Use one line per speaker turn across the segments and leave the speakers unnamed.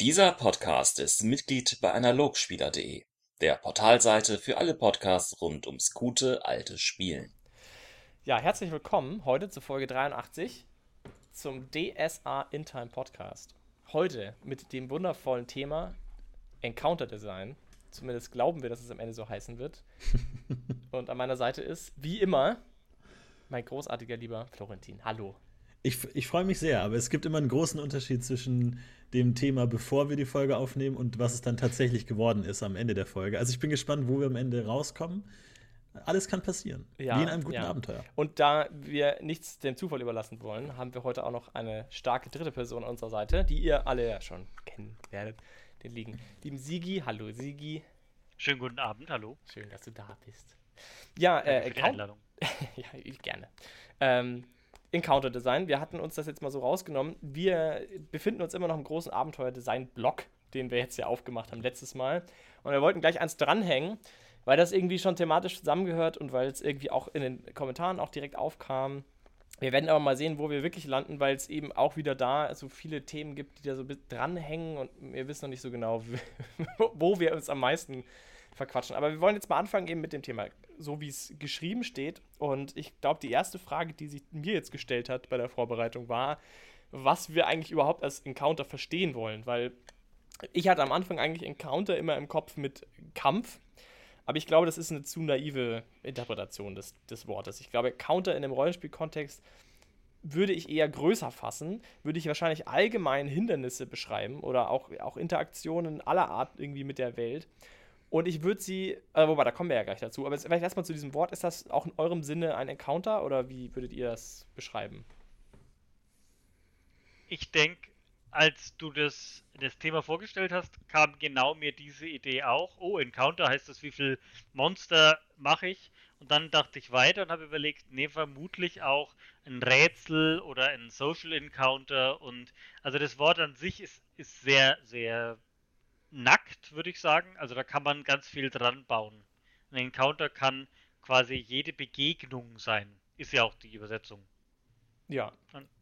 Dieser Podcast ist Mitglied bei Analogspieler.de, der Portalseite für alle Podcasts rund ums gute alte Spielen.
Ja, herzlich willkommen heute zur Folge 83 zum DSA In Time Podcast. Heute mit dem wundervollen Thema Encounter Design. Zumindest glauben wir, dass es am Ende so heißen wird. Und an meiner Seite ist, wie immer, mein großartiger lieber Florentin. Hallo.
Ich, ich freue mich sehr, aber es gibt immer einen großen Unterschied zwischen dem Thema, bevor wir die Folge aufnehmen und was es dann tatsächlich geworden ist am Ende der Folge. Also ich bin gespannt, wo wir am Ende rauskommen. Alles kann passieren.
Ja,
wie in einem guten
ja.
Abenteuer.
Und da wir nichts dem Zufall überlassen wollen, haben wir heute auch noch eine starke dritte Person an unserer Seite, die ihr alle ja schon kennen werdet. Den liegen. Lieben Sigi, hallo Sigi.
Schönen guten Abend, hallo.
Schön, dass du da bist. Ja, äh,
Für die Einladung.
ja, ich gerne. Ähm, Encounter Design. Wir hatten uns das jetzt mal so rausgenommen. Wir befinden uns immer noch im großen Abenteuer-Design-Block, den wir jetzt ja aufgemacht haben letztes Mal. Und wir wollten gleich eins dranhängen, weil das irgendwie schon thematisch zusammengehört und weil es irgendwie auch in den Kommentaren auch direkt aufkam. Wir werden aber mal sehen, wo wir wirklich landen, weil es eben auch wieder da so viele Themen gibt, die da so dranhängen und wir wissen noch nicht so genau, wo wir uns am meisten verquatschen. Aber wir wollen jetzt mal anfangen eben mit dem Thema, so wie es geschrieben steht. Und ich glaube, die erste Frage, die sich mir jetzt gestellt hat bei der Vorbereitung, war, was wir eigentlich überhaupt als Encounter verstehen wollen. Weil ich hatte am Anfang eigentlich Encounter immer im Kopf mit Kampf. Aber ich glaube, das ist eine zu naive Interpretation des, des Wortes. Ich glaube, Counter in dem Rollenspielkontext würde ich eher größer fassen, würde ich wahrscheinlich allgemein Hindernisse beschreiben oder auch, auch Interaktionen aller Art irgendwie mit der Welt. Und ich würde sie, äh, wobei, da kommen wir ja gleich dazu, aber jetzt vielleicht erstmal zu diesem Wort. Ist das auch in eurem Sinne ein Encounter oder wie würdet ihr das beschreiben?
Ich denke, als du das, das Thema vorgestellt hast, kam genau mir diese Idee auch. Oh, Encounter heißt das, wie viel Monster mache ich? Und dann dachte ich weiter und habe überlegt, nee, vermutlich auch ein Rätsel oder ein Social Encounter. Und also das Wort an sich ist, ist sehr, sehr nackt, würde ich sagen. Also da kann man ganz viel dran bauen. Ein Encounter kann quasi jede Begegnung sein. Ist ja auch die Übersetzung.
Ja,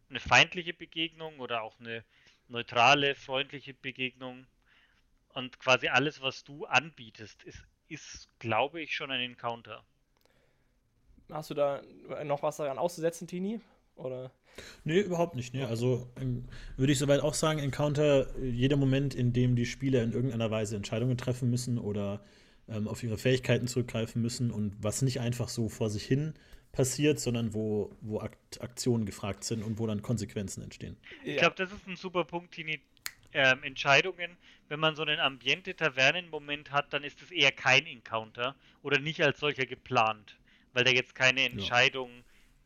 eine feindliche Begegnung oder auch eine neutrale, freundliche Begegnung. Und quasi alles, was du anbietest, ist, ist glaube ich, schon ein Encounter.
hast du da noch was daran auszusetzen, Tini? Oder?
Nee, überhaupt nicht. Nee. Also ähm, würde ich soweit auch sagen, Encounter, äh, jeder Moment, in dem die Spieler in irgendeiner Weise Entscheidungen treffen müssen oder ähm, auf ihre Fähigkeiten zurückgreifen müssen und was nicht einfach so vor sich hin passiert, sondern wo, wo Akt Aktionen gefragt sind und wo dann Konsequenzen entstehen.
Ich glaube, das ist ein super Punkt, Tini. Ähm, Entscheidungen, wenn man so einen Ambiente-Tavernen-Moment hat, dann ist es eher kein Encounter oder nicht als solcher geplant, weil der jetzt keine Entscheidung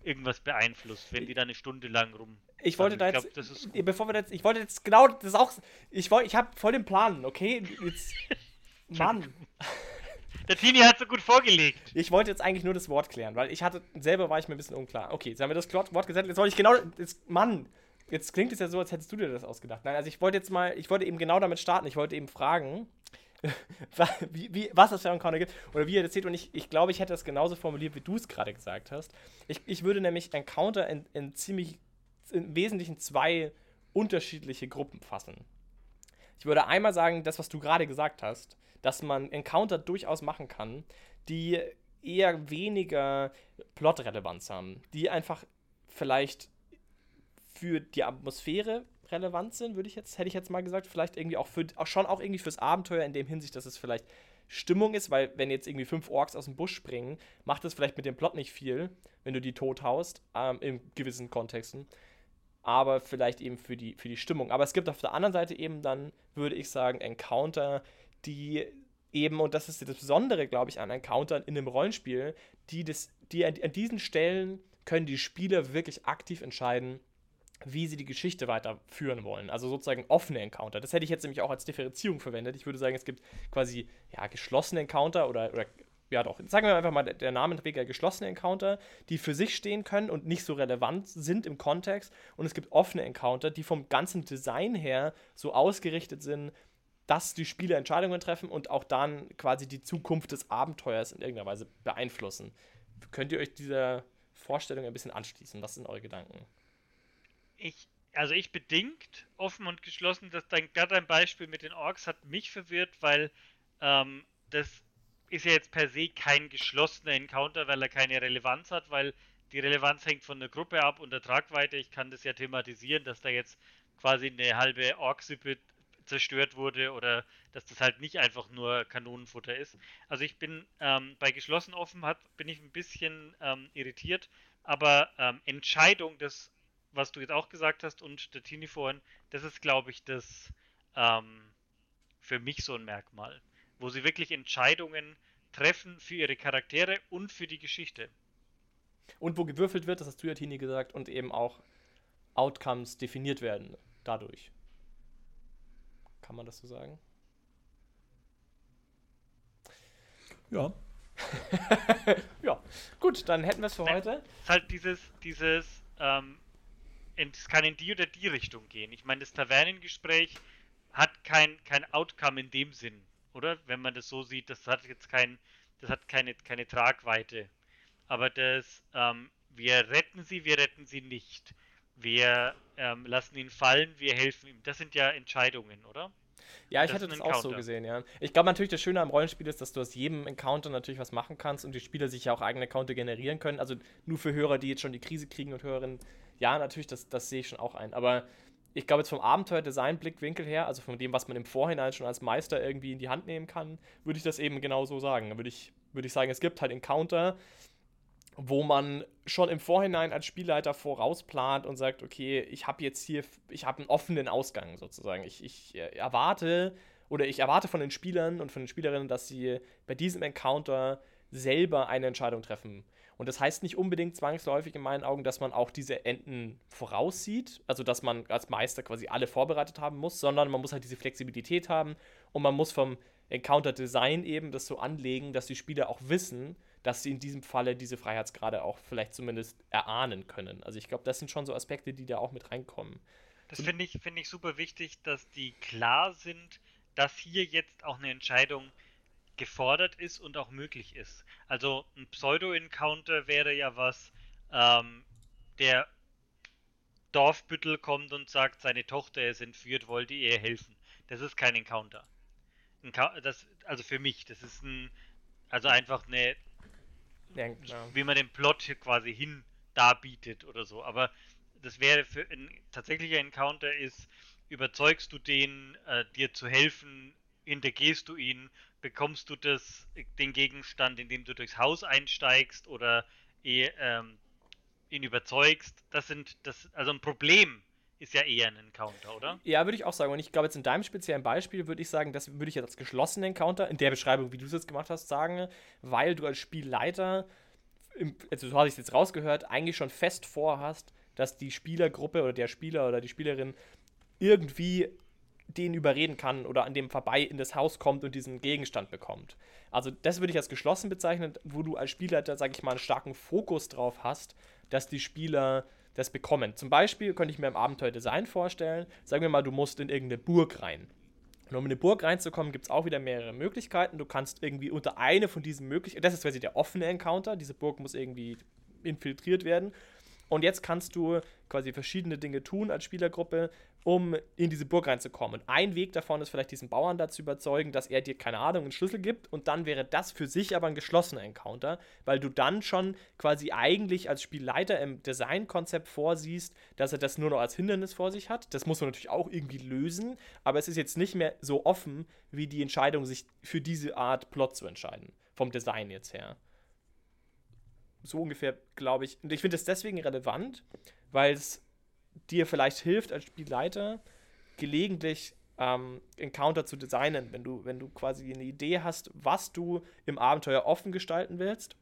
irgendwas beeinflusst, wenn die da eine Stunde lang rum.
Ich wollte da jetzt,
glaub, das ist
bevor wir jetzt, ich wollte jetzt genau, das ist auch, ich wollte, ich habe voll den Plan, okay? Jetzt, Mann,
Der Tini hat so gut vorgelegt.
ich wollte jetzt eigentlich nur das Wort klären, weil ich hatte, selber war ich mir ein bisschen unklar. Okay, jetzt haben wir das Wort gesetzt, jetzt wollte ich genau, jetzt, Mann, jetzt klingt es ja so, als hättest du dir das ausgedacht. Nein, also ich wollte jetzt mal, ich wollte eben genau damit starten, ich wollte eben fragen, wie, wie, was es für ein Encounter gibt oder wie ihr das seht. Und ich, ich glaube, ich hätte das genauso formuliert, wie du es gerade gesagt hast. Ich, ich würde nämlich Encounter in, in ziemlich, im Wesentlichen zwei unterschiedliche Gruppen fassen. Ich würde einmal sagen, das, was du gerade gesagt hast, dass man Encounter durchaus machen kann, die eher weniger Plot-Relevanz haben, die einfach vielleicht für die Atmosphäre relevant sind, würde ich jetzt, hätte ich jetzt mal gesagt, vielleicht irgendwie auch für, auch schon auch irgendwie fürs Abenteuer in dem Hinsicht, dass es vielleicht Stimmung ist, weil wenn jetzt irgendwie fünf Orks aus dem Busch springen, macht es vielleicht mit dem Plot nicht viel, wenn du die tot haust, ähm, in gewissen Kontexten, aber vielleicht eben für die, für die Stimmung. Aber es gibt auf der anderen Seite eben dann, würde ich sagen, Encounter, die eben, und das ist das Besondere, glaube ich, an Encountern in einem Rollenspiel, die, das, die an, an diesen Stellen können die Spieler wirklich aktiv entscheiden, wie sie die Geschichte weiterführen wollen. Also sozusagen offene Encounter. Das hätte ich jetzt nämlich auch als Differenzierung verwendet. Ich würde sagen, es gibt quasi ja, geschlossene Encounter oder, oder ja doch, sagen wir einfach mal der Namenträger geschlossene Encounter, die für sich stehen können und nicht so relevant sind im Kontext. Und es gibt offene Encounter, die vom ganzen Design her so ausgerichtet sind, dass die Spieler Entscheidungen treffen und auch dann quasi die Zukunft des Abenteuers in irgendeiner Weise beeinflussen. Könnt ihr euch dieser Vorstellung ein bisschen anschließen? Was sind eure Gedanken?
Ich also ich bedingt offen und geschlossen, dass dein, gerade dein Beispiel mit den Orks hat mich verwirrt, weil ähm, das ist ja jetzt per se kein geschlossener Encounter, weil er keine Relevanz hat, weil die Relevanz hängt von der Gruppe ab und der Tragweite. Ich kann das ja thematisieren, dass da jetzt quasi eine halbe Orksippe zerstört wurde oder dass das halt nicht einfach nur Kanonenfutter ist. Also ich bin ähm, bei geschlossen offen hat, bin ich ein bisschen ähm, irritiert, aber ähm, Entscheidung, das, was du jetzt auch gesagt hast und der Tini vorhin, das ist glaube ich das ähm, für mich so ein Merkmal, wo sie wirklich Entscheidungen treffen für ihre Charaktere und für die Geschichte.
Und wo gewürfelt wird, das hast du ja, Tini, gesagt, und eben auch Outcomes definiert werden dadurch. Kann man das so sagen?
Ja.
ja, gut, dann hätten wir es für heute.
Es ist halt dieses, dieses, ähm, es kann in die oder die Richtung gehen. Ich meine, das Tavernengespräch hat kein, kein Outcome in dem Sinn, oder? Wenn man das so sieht, das hat jetzt kein, das hat keine, keine Tragweite. Aber das, ähm, wir retten sie, wir retten sie nicht. Wir ähm, lassen ihn fallen, wir helfen ihm. Das sind ja Entscheidungen, oder?
Ja, ich
Das
hatte das
ein
auch so
Encounter.
gesehen, ja. Ich glaube natürlich, das Schöne am Rollenspiel ist, dass du aus jedem Encounter natürlich was machen kannst und die Spieler sich ja auch eigene Encounter generieren können. Also nur für Hörer, die jetzt schon die Krise kriegen und Hörerinnen, ja, natürlich, das, das sehe ich schon auch ein. Aber ich glaube jetzt vom Abenteuer-Design-Blickwinkel her, also von dem, was man im Vorhinein schon als Meister irgendwie in die Hand nehmen kann, würde ich das eben genau so sagen. Da würde ich, würde ich sagen, es gibt halt Encounter, wo man schon im Vorhinein als Spielleiter vorausplant und sagt, okay, ich habe jetzt hier, ich habe einen offenen Ausgang sozusagen. Ich, ich äh, erwarte oder ich erwarte von den Spielern und von den Spielerinnen, dass sie bei diesem Encounter selber eine Entscheidung treffen. Und das heißt nicht unbedingt zwangsläufig in meinen Augen, dass man auch diese Enden voraussieht, also dass man als Meister quasi alle vorbereitet haben muss, sondern man muss halt diese Flexibilität haben und man muss vom Encounter-Design eben das so anlegen, dass die Spieler auch wissen, dass sie in diesem Falle diese Freiheitsgrade auch vielleicht zumindest erahnen können. Also ich glaube, das sind schon so Aspekte, die da auch mit reinkommen.
Das finde ich, finde ich super wichtig, dass die klar sind, dass hier jetzt auch eine Entscheidung gefordert ist und auch möglich ist. Also ein Pseudo-Encounter wäre ja was, ähm, der Dorfbüttel kommt und sagt, seine Tochter ist entführt, wollte ihr helfen. Das ist kein Encounter. Encou- Das, also für mich, das ist ein, also einfach eine,
Ja, ja.
wie man den Plot hier quasi hin darbietet oder so. Aber das wäre für ein tatsächlicher Encounter ist, überzeugst du den, äh, dir zu helfen, hintergehst du ihn, bekommst du das, den Gegenstand, indem du durchs Haus einsteigst oder eh, ähm, ihn überzeugst. Das sind, das, also ein Problem ist ja eher ein Encounter, oder?
Ja, würde ich auch sagen. Und ich glaube, jetzt in deinem speziellen Beispiel würde ich sagen, das würde ich jetzt als geschlossenen Encounter, in der Beschreibung, wie du es jetzt gemacht hast, sagen, weil du als Spielleiter, also so habe ich es jetzt rausgehört, eigentlich schon fest vorhast, dass die Spielergruppe oder der Spieler oder die Spielerin irgendwie den überreden kann oder an dem vorbei in das Haus kommt und diesen Gegenstand bekommt. Also das würde ich als geschlossen bezeichnen, wo du als Spielleiter, sage ich mal, einen starken Fokus drauf hast, dass die Spieler das bekommen. Zum Beispiel könnte ich mir im Abenteuerdesign vorstellen, sagen wir mal, du musst in irgendeine Burg rein. Und um in eine Burg reinzukommen, gibt es auch wieder mehrere Möglichkeiten. Du kannst irgendwie unter eine von diesen Möglichkeiten, das ist quasi der offene Encounter, diese Burg muss irgendwie infiltriert werden. Und jetzt kannst du quasi verschiedene Dinge tun als Spielergruppe, um in diese Burg reinzukommen. Und ein Weg davon ist vielleicht diesen Bauern dazu überzeugen, dass er dir, keine Ahnung, einen Schlüssel gibt. Und dann wäre das für sich aber ein geschlossener Encounter, weil du dann schon quasi eigentlich als Spielleiter im Designkonzept vorsiehst, dass er das nur noch als Hindernis vor sich hat. Das muss man natürlich auch irgendwie lösen, aber es ist jetzt nicht mehr so offen, wie die Entscheidung, sich für diese Art Plot zu entscheiden. Vom Design jetzt her so ungefähr, glaube ich. Und ich finde es deswegen relevant, weil es dir vielleicht hilft als Spielleiter, gelegentlich ähm, Encounter zu designen, wenn du, wenn du quasi eine Idee hast, was du im Abenteuer offen gestalten willst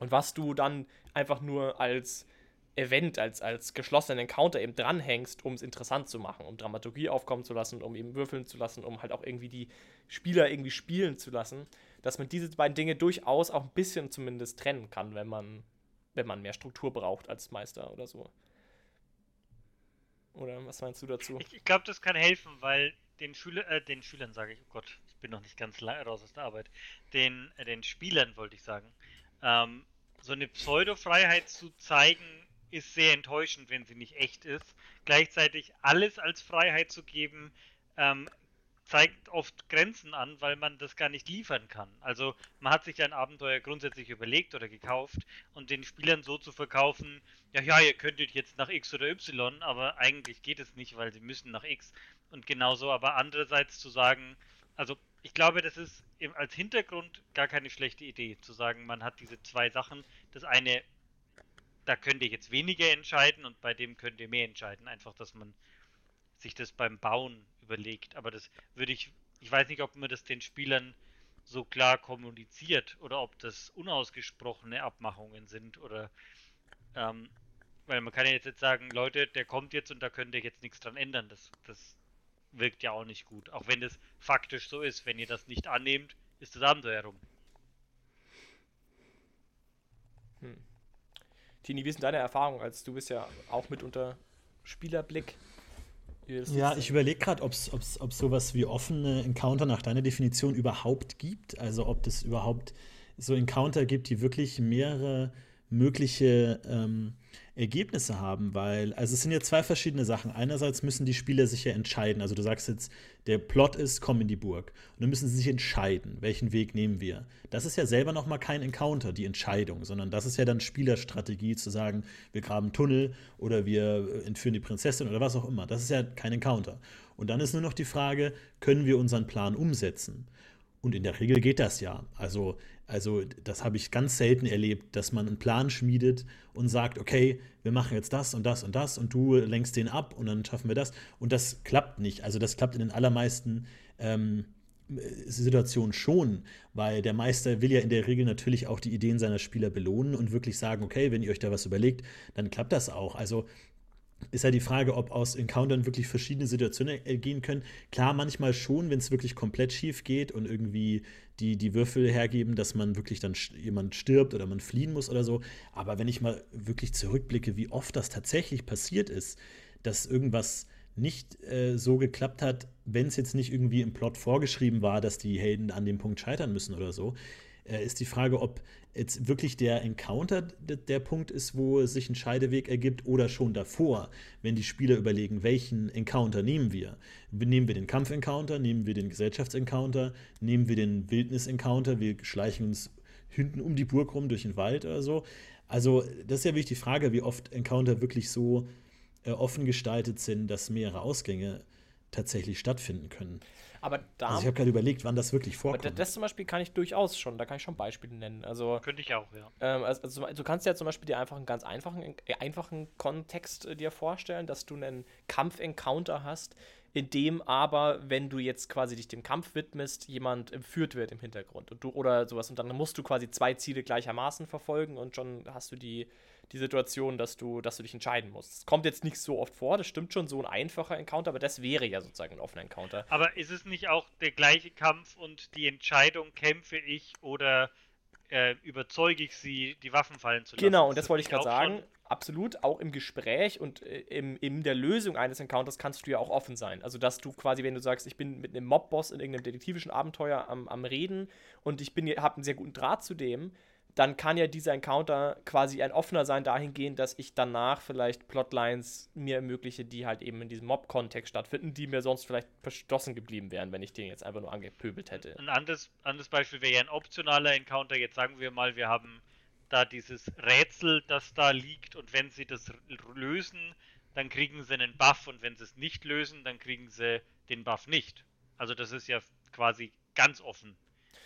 und was du dann einfach nur als Event, als, als geschlossenen Encounter eben dranhängst, um es interessant zu machen, um Dramaturgie aufkommen zu lassen, um eben würfeln zu lassen, um halt auch irgendwie die Spieler irgendwie spielen zu lassen, dass man diese beiden Dinge durchaus auch ein bisschen zumindest trennen kann, wenn man, wenn man mehr Struktur braucht als Meister oder so. Oder was meinst du dazu?
Ich, ich glaube, das kann helfen, weil den Schüler, äh, den Schülern sage ich, oh Gott, ich bin noch nicht ganz raus aus der Arbeit, den, äh, den Spielern wollte ich sagen, ähm, so eine Pseudo-Freiheit zu zeigen, ist sehr enttäuschend, wenn sie nicht echt ist. Gleichzeitig alles als Freiheit zu geben, ähm, zeigt oft Grenzen an, weil man das gar nicht liefern kann. Also man hat sich ein Abenteuer grundsätzlich überlegt oder gekauft und den Spielern so zu verkaufen, ja, ja, ihr könntet jetzt nach X oder Y, aber eigentlich geht es nicht, weil sie müssen nach X. Und genauso aber andererseits zu sagen, also ich glaube, das ist als Hintergrund gar keine schlechte Idee, zu sagen, man hat diese zwei Sachen. Das eine, da könnt ihr jetzt weniger entscheiden und bei dem könnt ihr mehr entscheiden. Einfach, dass man sich das beim Bauen überlegt. Aber das würde ich, ich weiß nicht, ob man das den Spielern so klar kommuniziert oder ob das unausgesprochene Abmachungen sind oder ähm, weil man kann ja jetzt sagen, Leute, der kommt jetzt und da könnt ihr jetzt nichts dran ändern. Das, das wirkt ja auch nicht gut. Auch wenn das faktisch so ist. Wenn ihr das nicht annehmt, ist das Abenteuer rum.
Hm. Tini, wie sind deine Erfahrungen, als du bist ja auch mit unter Spielerblick
ja, ich überlege gerade, ob es sowas wie offene Encounter nach deiner Definition überhaupt gibt. Also ob es überhaupt so Encounter gibt, die wirklich mehrere mögliche ähm, Ergebnisse haben, weil, also es sind ja zwei verschiedene Sachen. Einerseits müssen die Spieler sich ja entscheiden. Also du sagst jetzt, der Plot ist, komm in die Burg. Und dann müssen sie sich entscheiden, welchen Weg nehmen wir. Das ist ja selber noch mal kein Encounter, die Entscheidung, sondern das ist ja dann Spielerstrategie zu sagen, wir graben Tunnel oder wir entführen die Prinzessin oder was auch immer. Das ist ja kein Encounter. Und dann ist nur noch die Frage, können wir unseren Plan umsetzen? Und in der Regel geht das ja. Also, also das habe ich ganz selten erlebt, dass man einen Plan schmiedet und sagt, okay, wir machen jetzt das und das und das und du lenkst den ab und dann schaffen wir das. Und das klappt nicht. Also das klappt in den allermeisten ähm, Situationen schon, weil der Meister will ja in der Regel natürlich auch die Ideen seiner Spieler belohnen und wirklich sagen, okay, wenn ihr euch da was überlegt, dann klappt das auch. Also ist ja die Frage, ob aus Encountern wirklich verschiedene Situationen ergehen können. Klar, manchmal schon, wenn es wirklich komplett schief geht und irgendwie die, die Würfel hergeben, dass man wirklich dann jemand stirbt oder man fliehen muss oder so. Aber wenn ich mal wirklich zurückblicke, wie oft das tatsächlich passiert ist, dass irgendwas nicht äh, so geklappt hat, wenn es jetzt nicht irgendwie im Plot vorgeschrieben war, dass die Helden an dem Punkt scheitern müssen oder so, äh, ist die Frage, ob jetzt wirklich der Encounter der Punkt ist, wo sich ein Scheideweg ergibt oder schon davor, wenn die Spieler überlegen, welchen Encounter nehmen wir. Nehmen wir den Kampf-Encounter, nehmen wir den Gesellschafts-Encounter, nehmen wir den Wildnis-Encounter, wir schleichen uns hinten um die Burg rum durch den Wald oder so. Also das ist ja wirklich die Frage, wie oft Encounter wirklich so äh, offen gestaltet sind, dass mehrere Ausgänge tatsächlich stattfinden können.
Aber da.
Also ich habe gerade überlegt, wann das wirklich vorkommt.
Aber das zum Beispiel kann ich durchaus schon, da kann ich schon Beispiele nennen. Also,
Könnte ich auch, ja.
Ähm, also, also, du kannst ja zum Beispiel dir einfach einen ganz einfachen, äh, einfachen Kontext äh, dir vorstellen, dass du einen Kampf-Encounter hast, in dem aber, wenn du jetzt quasi dich dem Kampf widmest, jemand entführt wird im Hintergrund und du, oder sowas. Und dann musst du quasi zwei Ziele gleichermaßen verfolgen und schon hast du die die Situation, dass du, dass du dich entscheiden musst. Das kommt jetzt nicht so oft vor, das stimmt schon, so ein einfacher Encounter, aber das wäre ja sozusagen ein offener Encounter.
Aber ist es nicht auch der gleiche Kampf und die Entscheidung, kämpfe ich oder äh, überzeuge ich sie, die Waffen fallen zu lassen?
Genau, und das, das wollte ich gerade sagen. Absolut, auch im Gespräch und äh, im, in der Lösung eines Encounters kannst du ja auch offen sein. Also, dass du quasi, wenn du sagst, ich bin mit einem Mob-Boss in irgendeinem detektivischen Abenteuer am, am Reden und ich habe einen sehr guten Draht zu dem, dann kann ja dieser Encounter quasi ein offener sein dahingehend, dass ich danach vielleicht Plotlines mir ermögliche, die halt eben in diesem Mob-Kontext stattfinden, die mir sonst vielleicht verschlossen geblieben wären, wenn ich den jetzt einfach nur angepöbelt hätte.
Ein anderes, anderes Beispiel wäre ja ein optionaler Encounter. Jetzt sagen wir mal, wir haben da dieses Rätsel, das da liegt und wenn sie das lösen, dann kriegen sie einen Buff und wenn sie es nicht lösen, dann kriegen sie den Buff nicht. Also das ist ja quasi ganz offen,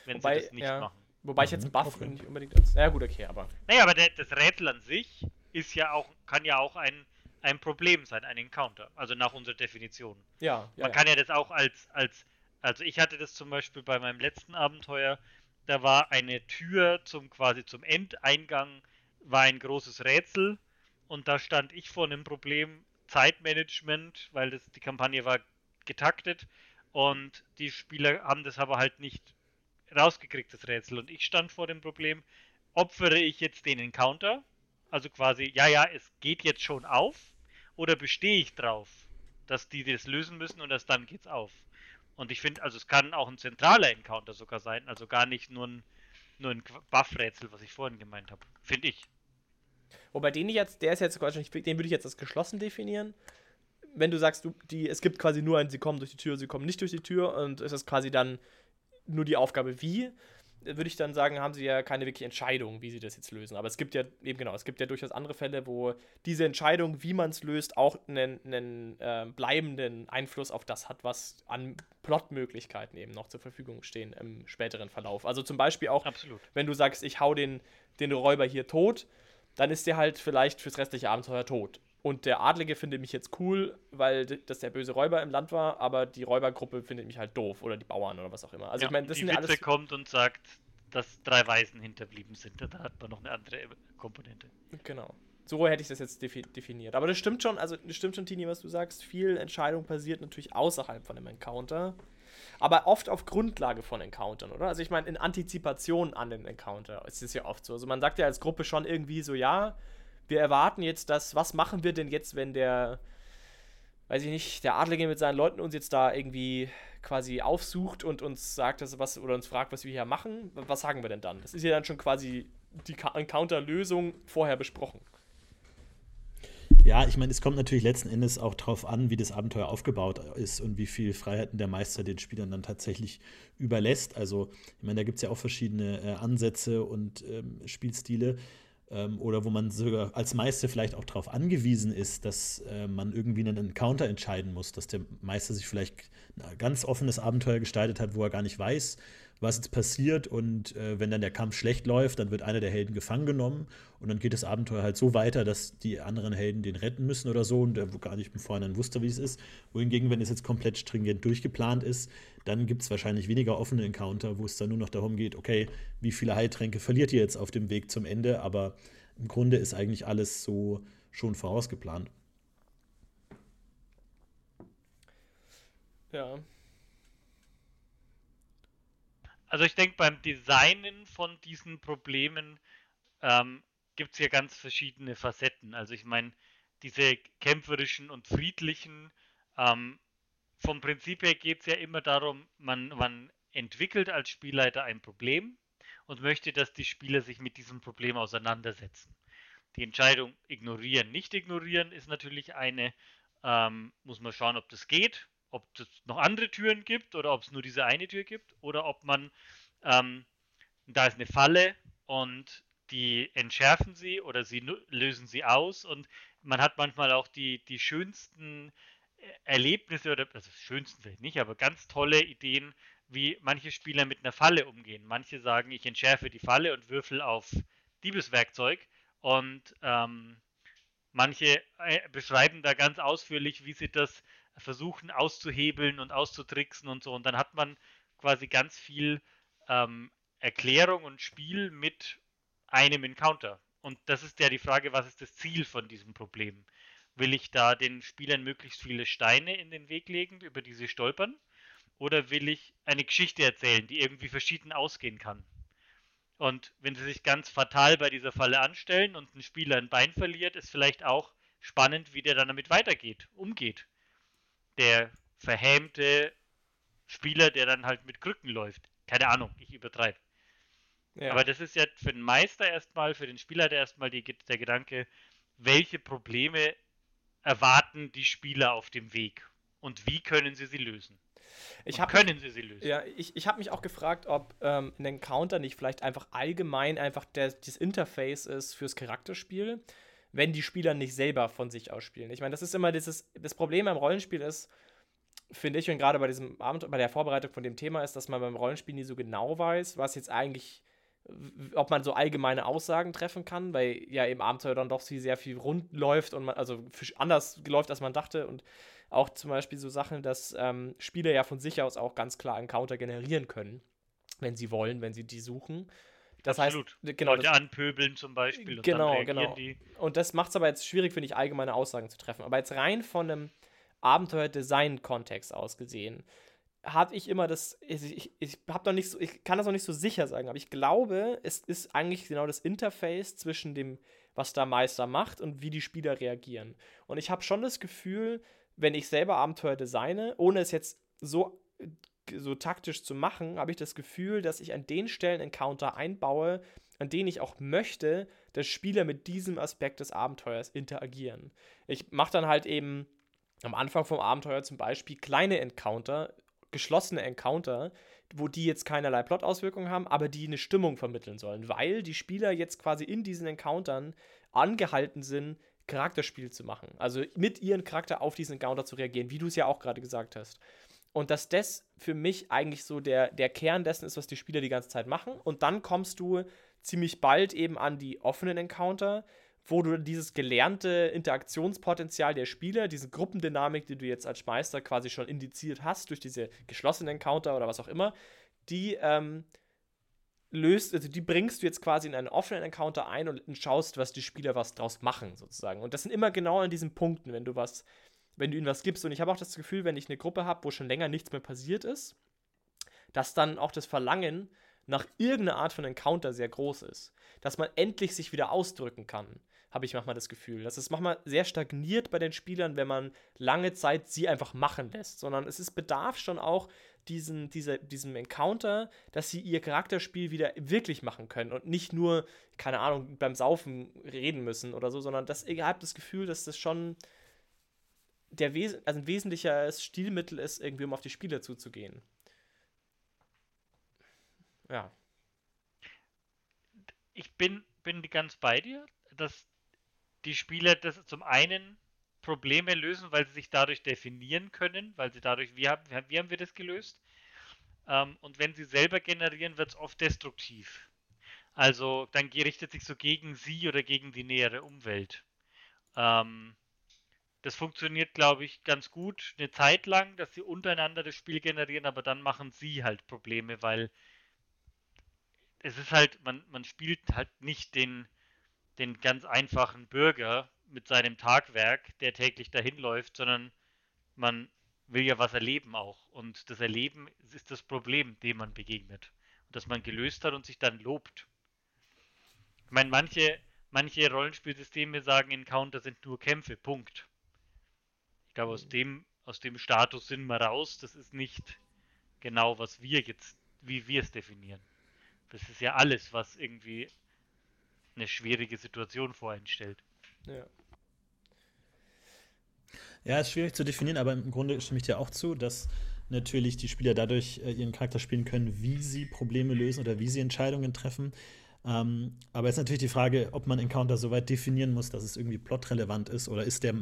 wenn Wobei, sie das nicht ja. machen.
Wobei ich jetzt mhm, Buff okay. nicht unbedingt als. Ja, gut, okay, aber.
Naja, aber der, das Rätsel an sich ist ja auch, kann ja auch ein, ein Problem sein, ein Encounter. Also nach unserer Definition.
Ja.
ja Man ja. kann ja das auch als, als. Also ich hatte das zum Beispiel bei meinem letzten Abenteuer, da war eine Tür zum quasi zum Endeingang, war ein großes Rätsel und da stand ich vor einem Problem Zeitmanagement, weil das, die Kampagne war getaktet und die Spieler haben das aber halt nicht rausgekriegt, das Rätsel. Und ich stand vor dem Problem, opfere ich jetzt den Encounter? Also quasi, ja, ja, es geht jetzt schon auf. Oder bestehe ich drauf, dass die das lösen müssen und erst dann geht's auf? Und ich finde, also es kann auch ein zentraler Encounter sogar sein, also gar nicht nur ein, nur ein Buff-Rätsel, was ich vorhin gemeint habe. Finde ich.
Wobei den ich jetzt, der ist jetzt wahrscheinlich, den würde ich jetzt als geschlossen definieren. Wenn du sagst, du, die, es gibt quasi nur ein, sie kommen durch die Tür, sie kommen nicht durch die Tür und es ist quasi dann nur die Aufgabe, wie, würde ich dann sagen, haben sie ja keine wirkliche Entscheidung, wie sie das jetzt lösen. Aber es gibt ja eben genau, es gibt ja durchaus andere Fälle, wo diese Entscheidung, wie man es löst, auch einen, einen äh, bleibenden Einfluss auf das hat, was an Plotmöglichkeiten eben noch zur Verfügung stehen im späteren Verlauf. Also zum Beispiel auch,
Absolut.
wenn du sagst, ich hau den, den Räuber hier tot, dann ist der halt vielleicht fürs restliche Abenteuer tot. Und der Adlige findet mich jetzt cool, weil das der böse Räuber im Land war, aber die Räubergruppe findet mich halt doof oder die Bauern oder was auch immer. Also
ja,
ich meine, das
die
sind
Witwe
alles.
kommt und sagt, dass drei Waisen hinterblieben sind. Da hat man noch eine andere Komponente.
Genau. So hätte ich das jetzt defi definiert. Aber das stimmt schon, also das stimmt schon, Tini, was du sagst. Viel Entscheidung passiert natürlich außerhalb von einem Encounter. Aber oft auf Grundlage von Encountern, oder? Also ich meine, in Antizipation an den Encounter ist es ja oft so. Also man sagt ja als Gruppe schon irgendwie so, ja, wir erwarten jetzt das, was machen wir denn jetzt, wenn der, weiß ich nicht, der Adlige mit seinen Leuten uns jetzt da irgendwie quasi aufsucht und uns sagt, dass was oder uns fragt, was wir hier machen, was sagen wir denn dann? Das ist ja dann schon quasi die Encounter-Lösung vorher besprochen.
Ja, ich meine, es kommt natürlich letzten Endes auch darauf an, wie das Abenteuer aufgebaut ist und wie viel Freiheiten der Meister den Spielern dann tatsächlich überlässt. Also, ich meine, da gibt es ja auch verschiedene äh, Ansätze und ähm, Spielstile ähm, oder wo man sogar als Meister vielleicht auch darauf angewiesen ist, dass äh, man irgendwie einen Encounter entscheiden muss, dass der Meister sich vielleicht ein ganz offenes Abenteuer gestaltet hat, wo er gar nicht weiß, was jetzt passiert. Und äh, wenn dann der Kampf schlecht läuft, dann wird einer der Helden gefangen genommen. Und dann geht das Abenteuer halt so weiter, dass die anderen Helden den retten müssen oder so. Und der gar nicht im Vorhinein wusste, wie es ist. Wohingegen, wenn es jetzt komplett stringent durchgeplant ist, dann gibt es wahrscheinlich weniger offene Encounter, wo es dann nur noch darum geht, okay, wie viele Heiltränke verliert ihr jetzt auf dem Weg zum Ende, aber im Grunde ist eigentlich alles so schon vorausgeplant.
Ja,
Also ich denke, beim Designen von diesen Problemen ähm, gibt es hier ganz verschiedene Facetten. Also ich meine, diese kämpferischen und friedlichen, ähm, vom Prinzip her geht es ja immer darum, man, man entwickelt als Spielleiter ein Problem und möchte, dass die Spieler sich mit diesem Problem auseinandersetzen. Die Entscheidung ignorieren, nicht ignorieren ist natürlich eine, ähm, muss man schauen, ob das geht ob es noch andere Türen gibt oder ob es nur diese eine Tür gibt oder ob man, ähm, da ist eine Falle und die entschärfen sie oder sie lösen sie aus und man hat manchmal auch die, die schönsten Erlebnisse oder, also schönsten vielleicht nicht, aber ganz tolle Ideen, wie manche Spieler mit einer Falle umgehen. Manche sagen, ich entschärfe die Falle und würfel auf Diebeswerkzeug und ähm, manche äh, beschreiben da ganz ausführlich, wie sie das versuchen auszuhebeln und auszutricksen und so. Und dann hat man quasi ganz viel ähm, Erklärung und Spiel mit einem Encounter. Und das ist ja die Frage, was ist das Ziel von diesem Problem? Will ich da den Spielern möglichst viele Steine in den Weg legen, über die sie stolpern? Oder will ich eine Geschichte erzählen, die irgendwie verschieden ausgehen kann? Und wenn sie sich ganz fatal bei dieser Falle anstellen und ein Spieler ein Bein verliert, ist vielleicht auch spannend, wie der dann damit weitergeht, umgeht der verhämte Spieler, der dann halt mit Krücken läuft. Keine Ahnung, ich übertreibe. Ja. Aber das ist ja für den Meister erstmal, für den Spieler erstmal die, der Gedanke, welche Probleme erwarten die Spieler auf dem Weg und wie können sie sie lösen?
Ich können mich, sie sie lösen? Ja, ich, ich habe mich auch gefragt, ob ähm, ein Encounter nicht vielleicht einfach allgemein einfach der, das Interface ist fürs Charakterspiel wenn die Spieler nicht selber von sich aus spielen. Ich meine, das ist immer dieses, das Problem beim Rollenspiel ist, finde ich, und gerade bei diesem Abend, bei der Vorbereitung von dem Thema ist, dass man beim Rollenspiel nie so genau weiß, was jetzt eigentlich, ob man so allgemeine Aussagen treffen kann, weil ja im Abenteuer dann doch sehr viel rund läuft und man, also anders läuft, als man dachte und auch zum Beispiel so Sachen, dass ähm, Spieler ja von sich aus auch ganz klar Encounter generieren können, wenn sie wollen, wenn sie die suchen. Das Absolut. heißt,
genau, Leute das, anpöbeln zum Beispiel.
Und genau, genau. Die. Und das macht es aber jetzt schwierig, finde ich, allgemeine Aussagen zu treffen. Aber jetzt rein von einem Abenteuer-Design-Kontext aus gesehen, habe ich immer das, ich, ich, ich habe noch nicht so, ich kann das noch nicht so sicher sagen, aber ich glaube, es ist eigentlich genau das Interface zwischen dem, was der Meister macht und wie die Spieler reagieren. Und ich habe schon das Gefühl, wenn ich selber Abenteuer designe, ohne es jetzt so so taktisch zu machen, habe ich das Gefühl, dass ich an den Stellen Encounter einbaue, an denen ich auch möchte, dass Spieler mit diesem Aspekt des Abenteuers interagieren. Ich mache dann halt eben am Anfang vom Abenteuer zum Beispiel kleine Encounter, geschlossene Encounter, wo die jetzt keinerlei Plot-Auswirkungen haben, aber die eine Stimmung vermitteln sollen, weil die Spieler jetzt quasi in diesen Encountern angehalten sind, Charakterspiel zu machen. Also mit ihrem Charakter auf diesen Encounter zu reagieren, wie du es ja auch gerade gesagt hast. Und dass das für mich eigentlich so der, der Kern dessen ist, was die Spieler die ganze Zeit machen. Und dann kommst du ziemlich bald eben an die offenen Encounter, wo du dieses gelernte Interaktionspotenzial der Spieler, diese Gruppendynamik, die du jetzt als Meister quasi schon indiziert hast durch diese geschlossenen Encounter oder was auch immer, die ähm, löst, also die bringst du jetzt quasi in einen offenen Encounter ein und schaust, was die Spieler was draus machen, sozusagen. Und das sind immer genau an diesen Punkten, wenn du was, wenn du ihnen was gibst. Und ich habe auch das Gefühl, wenn ich eine Gruppe habe, wo schon länger nichts mehr passiert ist, dass dann auch das Verlangen nach irgendeiner Art von Encounter sehr groß ist. Dass man endlich sich wieder ausdrücken kann, habe ich manchmal das Gefühl. Dass es manchmal sehr stagniert bei den Spielern, wenn man lange Zeit sie einfach machen lässt. Sondern es ist bedarf schon auch diesen, dieser, diesem Encounter, dass sie ihr Charakterspiel wieder wirklich machen können und nicht nur, keine Ahnung, beim Saufen reden müssen oder so, sondern dass ihr habt das Gefühl, dass das schon der Wes also ein wesentliches Stilmittel ist, irgendwie um auf die Spieler zuzugehen. Ja.
Ich bin, bin ganz bei dir, dass die Spieler das zum einen Probleme lösen, weil sie sich dadurch definieren können, weil sie dadurch, wie haben, wie haben wir das gelöst? Ähm, und wenn sie selber generieren, wird es oft destruktiv. Also dann richtet sich so gegen sie oder gegen die nähere Umwelt. Ähm, das funktioniert, glaube ich, ganz gut eine Zeit lang, dass sie untereinander das Spiel generieren, aber dann machen sie halt Probleme, weil es ist halt, man, man spielt halt nicht den, den ganz einfachen Bürger mit seinem Tagwerk, der täglich dahin läuft, sondern man will ja was erleben auch. Und das Erleben ist das Problem, dem man begegnet. Und das man gelöst hat und sich dann lobt. Ich meine, manche, manche Rollenspielsysteme sagen, Encounter sind nur Kämpfe, Punkt. Ich glaube, aus dem, aus dem Status sind wir raus. Das ist nicht genau, was wir jetzt, wie wir es definieren. Das ist ja alles, was irgendwie eine schwierige Situation vor einen stellt.
Ja.
Ja, ist schwierig zu definieren, aber im Grunde stimme ich dir auch zu, dass natürlich die Spieler dadurch äh, ihren Charakter spielen können, wie sie Probleme lösen oder wie sie Entscheidungen treffen. Ähm, aber es ist natürlich die Frage, ob man Encounter so weit definieren muss, dass es irgendwie plotrelevant ist oder ist der,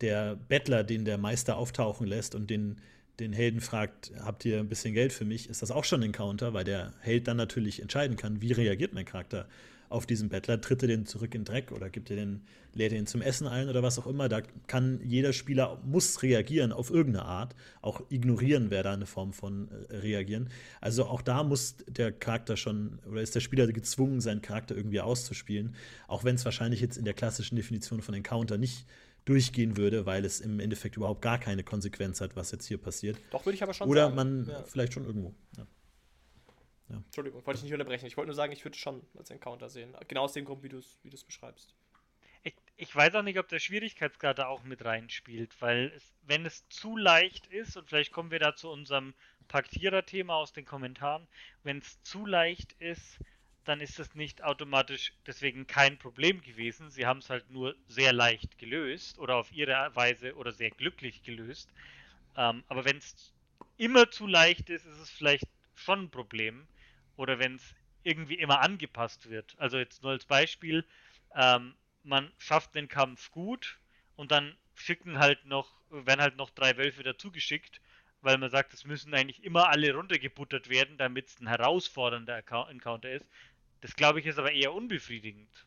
der Bettler, den der Meister auftauchen lässt und den, den Helden fragt, habt ihr ein bisschen Geld für mich, ist das auch schon ein Encounter, weil der Held dann natürlich entscheiden kann, wie reagiert mein Charakter auf diesen Bettler, tritt er den zurück in Dreck oder gibt er den, lädt er ihn zum Essen ein oder was auch immer. Da kann jeder Spieler muss reagieren auf irgendeine Art. Auch ignorieren wäre da eine Form von äh, reagieren. Also auch da muss der Charakter schon oder ist der Spieler gezwungen, seinen Charakter irgendwie auszuspielen. Auch wenn es wahrscheinlich jetzt in der klassischen Definition von Encounter nicht durchgehen würde, weil es im Endeffekt überhaupt gar keine Konsequenz hat, was jetzt hier passiert.
Doch, würde ich aber schon
Oder
sagen.
man
Ja.
vielleicht schon irgendwo. Ja.
Ja. Entschuldigung, wollte ich nicht unterbrechen. Ich wollte nur sagen, ich würde es schon als Encounter sehen. Genau aus dem Grund, wie du es beschreibst.
Ich, ich weiß auch nicht, ob der Schwierigkeitsgrad da auch mit reinspielt, weil es, wenn es zu leicht ist, und vielleicht kommen wir da zu unserem Paktierer-Thema aus den Kommentaren, wenn es zu leicht ist, dann ist das nicht automatisch deswegen kein Problem gewesen. Sie haben es halt nur sehr leicht gelöst oder auf ihre Weise oder sehr glücklich gelöst. Ähm, aber wenn es immer zu leicht ist, ist es vielleicht schon ein Problem. Oder wenn es irgendwie immer angepasst wird. Also jetzt nur als Beispiel, ähm, man schafft den Kampf gut und dann schicken halt noch, werden halt noch drei Wölfe dazugeschickt, weil man sagt, es müssen eigentlich immer alle runtergebuttert werden, damit es ein herausfordernder Encounter ist. Das glaube ich ist aber eher unbefriedigend.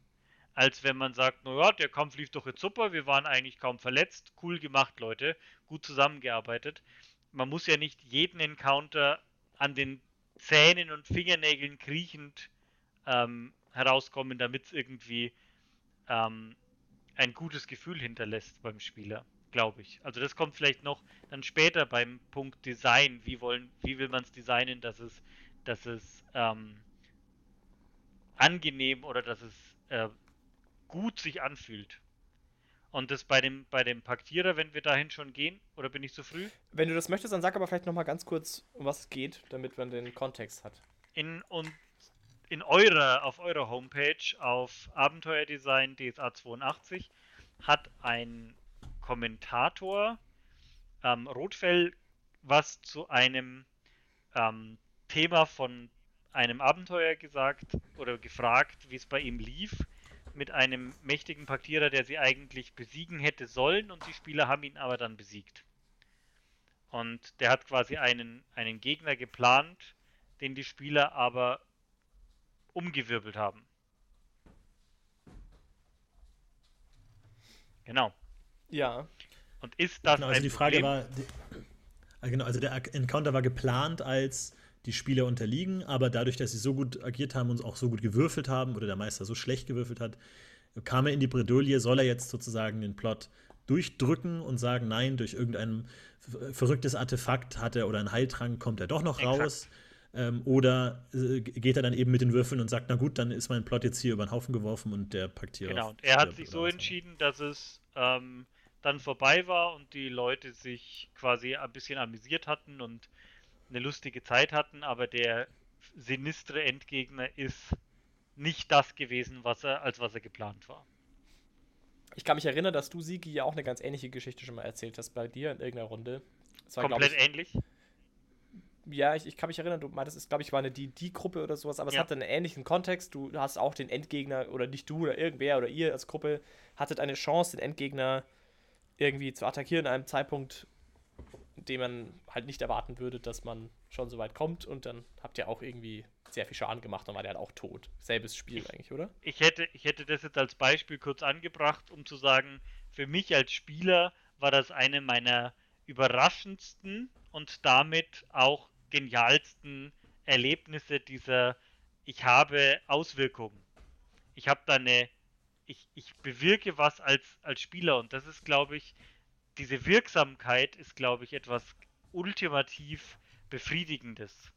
Als wenn man sagt, naja, der Kampf lief doch jetzt super, wir waren eigentlich kaum verletzt, cool gemacht, Leute, gut zusammengearbeitet. Man muss ja nicht jeden Encounter an den Zähnen und Fingernägeln kriechend ähm, herauskommen, damit es irgendwie ähm, ein gutes Gefühl hinterlässt beim Spieler, glaube ich. Also das kommt vielleicht noch dann später beim Punkt Design. Wie wollen, wie will man es designen, dass es, dass es ähm, angenehm oder dass es äh, gut sich anfühlt. Und das bei dem, bei dem Paktierer, wenn wir dahin schon gehen, oder bin ich zu früh?
Wenn du das möchtest, dann sag aber vielleicht noch mal ganz kurz, um was es geht, damit man den Kontext hat.
In, und in eurer, auf eurer Homepage auf Abenteuerdesign DSA 82 hat ein Kommentator ähm, Rotfell was zu einem ähm, Thema von einem Abenteuer gesagt oder gefragt, wie es bei ihm lief, mit einem mächtigen Paktierer, der sie eigentlich besiegen hätte sollen und die Spieler haben ihn aber dann besiegt. Und der hat quasi einen, einen Gegner geplant, den die Spieler aber umgewirbelt haben. Genau.
Ja.
Und ist das
genau, also
ein
die Frage
Problem?
war, die, ah, genau, also der Encounter war geplant als die Spieler unterliegen, aber dadurch, dass sie so gut agiert haben und auch so gut gewürfelt haben oder der Meister so schlecht gewürfelt hat, kam er in die Bredouille, soll er jetzt sozusagen den Plot durchdrücken und sagen, nein, durch irgendein verrücktes Artefakt hat er oder ein Heiltrank kommt er doch noch
Exakt.
raus. Ähm, oder äh, geht er dann eben mit den Würfeln und sagt, na gut, dann ist mein Plot jetzt hier über den Haufen geworfen und der packt hier
Genau, und er hat sich so entschieden, dass es ähm, dann vorbei war und die Leute sich quasi ein bisschen amüsiert hatten und eine lustige Zeit hatten, aber der sinistre Endgegner ist nicht das gewesen, was er, als was er geplant war.
Ich kann mich erinnern, dass du, Sigi, ja auch eine ganz ähnliche Geschichte schon mal erzählt hast bei dir in irgendeiner Runde. War,
Komplett
ich,
ähnlich.
Ja, ich, ich kann mich erinnern, du meintest, es glaube ich war eine D&D-Gruppe oder sowas, aber es
Ja.
hatte einen ähnlichen Kontext. Du hast auch den Endgegner, oder nicht du oder irgendwer oder ihr als Gruppe, hattet eine Chance, den Endgegner irgendwie zu attackieren in einem Zeitpunkt, den man halt nicht erwarten würde, dass man schon so weit kommt und dann habt ihr auch irgendwie sehr viel Schaden gemacht und war der halt auch tot. Selbes Spiel eigentlich, oder?
Ich hätte, ich hätte das jetzt als Beispiel kurz angebracht, um zu sagen, für mich als Spieler war das eine meiner überraschendsten und damit auch genialsten Erlebnisse dieser ich habe Auswirkungen. Ich habe da eine, ich, ich bewirke was als, als Spieler und das ist, glaube ich, diese Wirksamkeit ist, glaube ich, etwas ultimativ Befriedigendes.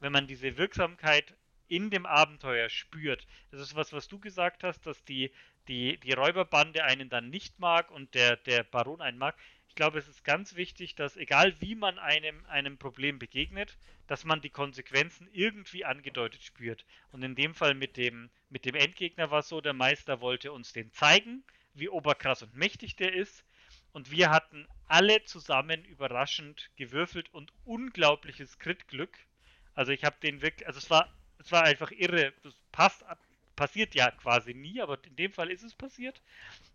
Wenn man diese Wirksamkeit in dem Abenteuer spürt. Das ist was, was du gesagt hast, dass die, die, die Räuberbande einen dann nicht mag und der, der Baron einen mag. Ich glaube, es ist ganz wichtig, dass egal wie man einem, einem Problem begegnet, dass man die Konsequenzen irgendwie angedeutet spürt. Und in dem Fall mit dem, mit dem Endgegner war es so, der Meister wollte uns den zeigen, wie oberkrass und mächtig der ist. Und wir hatten alle zusammen überraschend gewürfelt und unglaubliches Crit-Glück. Also ich habe den wirklich, also es war, es war einfach irre. Das passt, passiert ja quasi nie, aber in dem Fall ist es passiert.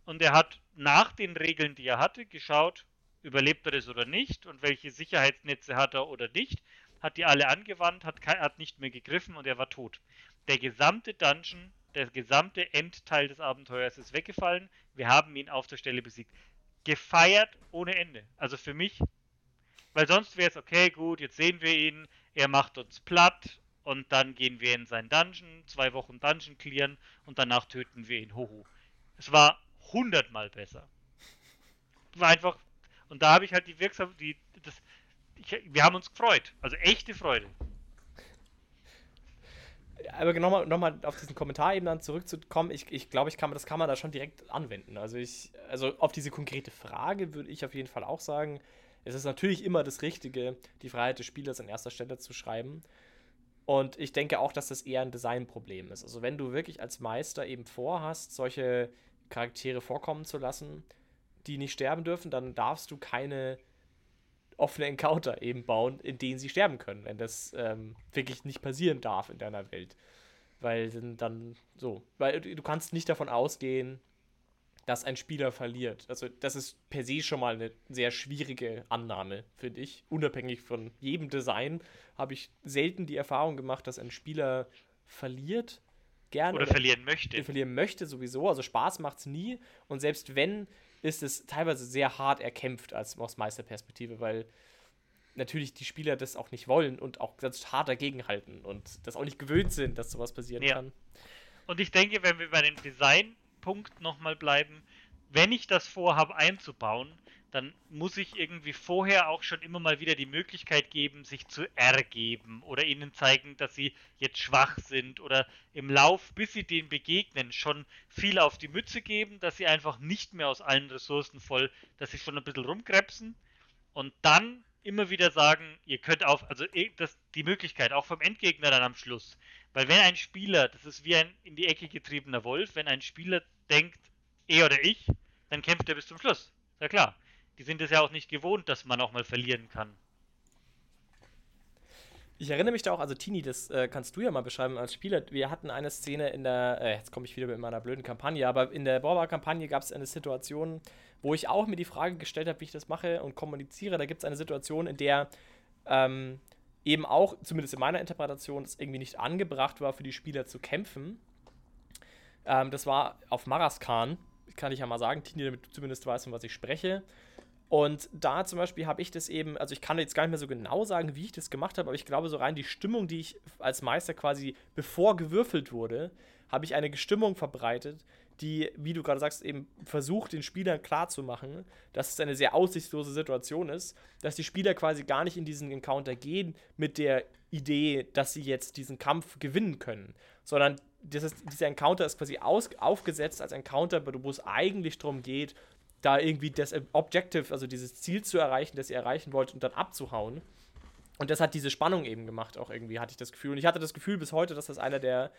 Und er hat nach den Regeln, die er hatte, geschaut, überlebt er das oder nicht und welche Sicherheitsnetze hat er oder nicht. Hat die alle angewandt, hat, hat nicht mehr gegriffen und er war tot. Der gesamte Dungeon, der gesamte Endteil des Abenteuers ist weggefallen. Wir haben ihn auf der Stelle besiegt. Gefeiert ohne Ende. Also für mich, weil sonst wäre es okay, gut, jetzt sehen wir ihn, er macht uns platt und dann gehen wir in sein Dungeon, zwei Wochen Dungeon clearen und danach töten wir ihn. Hoho. Es war hundertmal besser. War einfach, und da habe ich halt die wirksam, die, wir haben uns gefreut. Also echte Freude.
Aber nochmal noch mal auf diesen Kommentar eben dann zurückzukommen, ich, ich glaube, ich kann, das kann man da schon direkt anwenden. Also ich, also auf diese konkrete Frage würde ich auf jeden Fall auch sagen, es ist natürlich immer das Richtige, die Freiheit des Spielers an erster Stelle zu schreiben. Und ich denke auch, dass das eher ein Designproblem ist. Also wenn du wirklich als Meister eben vorhast, solche Charaktere vorkommen zu lassen, die nicht sterben dürfen, dann darfst du keine offene Encounter eben bauen, in denen sie sterben können, wenn das ähm, wirklich nicht passieren darf in deiner Welt. Weil dann, dann so, weil du du kannst nicht davon ausgehen, dass ein Spieler verliert. Also das ist per se schon mal eine sehr schwierige Annahme, finde ich. Unabhängig von jedem Design habe ich selten die Erfahrung gemacht, dass ein Spieler verliert. Gerne
Oder verlieren möchte.
verlieren möchte sowieso. Also Spaß macht es nie. Und selbst wenn, ist es teilweise sehr hart erkämpft als aus Meisterperspektive, weil natürlich die Spieler das auch nicht wollen und auch ganz hart dagegenhalten und das auch nicht gewöhnt sind, dass sowas passieren
Ja.
kann.
Und ich denke, wenn wir bei dem Designpunkt nochmal bleiben, wenn ich das vorhabe einzubauen, dann muss ich irgendwie vorher auch schon immer mal wieder die Möglichkeit geben, sich zu ergeben oder ihnen zeigen, dass sie jetzt schwach sind oder im Lauf, bis sie denen begegnen, schon viel auf die Mütze geben, dass sie einfach nicht mehr aus allen Ressourcen voll, dass sie schon ein bisschen rumkrebsen und dann immer wieder sagen, ihr könnt auf, also eh, das, die Möglichkeit, auch vom Endgegner dann am Schluss. Weil wenn ein Spieler, das ist wie ein in die Ecke getriebener Wolf, wenn ein Spieler denkt, er oder ich, dann kämpft er bis zum Schluss. Ja klar. Die sind es ja auch nicht gewohnt, dass man auch mal verlieren kann.
Ich erinnere mich da auch, also Tini, das äh, kannst du ja mal beschreiben als Spieler. Wir hatten eine Szene in der, äh, jetzt komme ich wieder mit meiner blöden Kampagne, aber in der Borba-Kampagne gab es eine Situation, wo ich auch mir die Frage gestellt habe, wie ich das mache und kommuniziere. Da gibt es eine Situation, in der ähm, eben auch, zumindest in meiner Interpretation, es irgendwie nicht angebracht war, für die Spieler zu kämpfen. Ähm, das war auf Maraskan, kann ich ja mal sagen, Tini, damit du zumindest weißt, von was ich spreche. Und da zum Beispiel habe ich das eben, also ich kann jetzt gar nicht mehr so genau sagen, wie ich das gemacht habe, aber ich glaube, so rein die Stimmung, die ich als Meister quasi bevor gewürfelt wurde, habe ich eine Stimmung verbreitet, die, wie du gerade sagst, eben versucht, den Spielern klarzumachen, dass es eine sehr aussichtslose Situation ist, dass die Spieler quasi gar nicht in diesen Encounter gehen mit der Idee, dass sie jetzt diesen Kampf gewinnen können, sondern ist, dieser Encounter ist quasi aus, aufgesetzt als Encounter, wo es eigentlich darum geht, da irgendwie das Objective, also dieses Ziel zu erreichen, das ihr erreichen wollt und dann abzuhauen. Und das hat diese Spannung eben gemacht, auch irgendwie, hatte ich das Gefühl. Und ich hatte das Gefühl bis heute, dass das einer der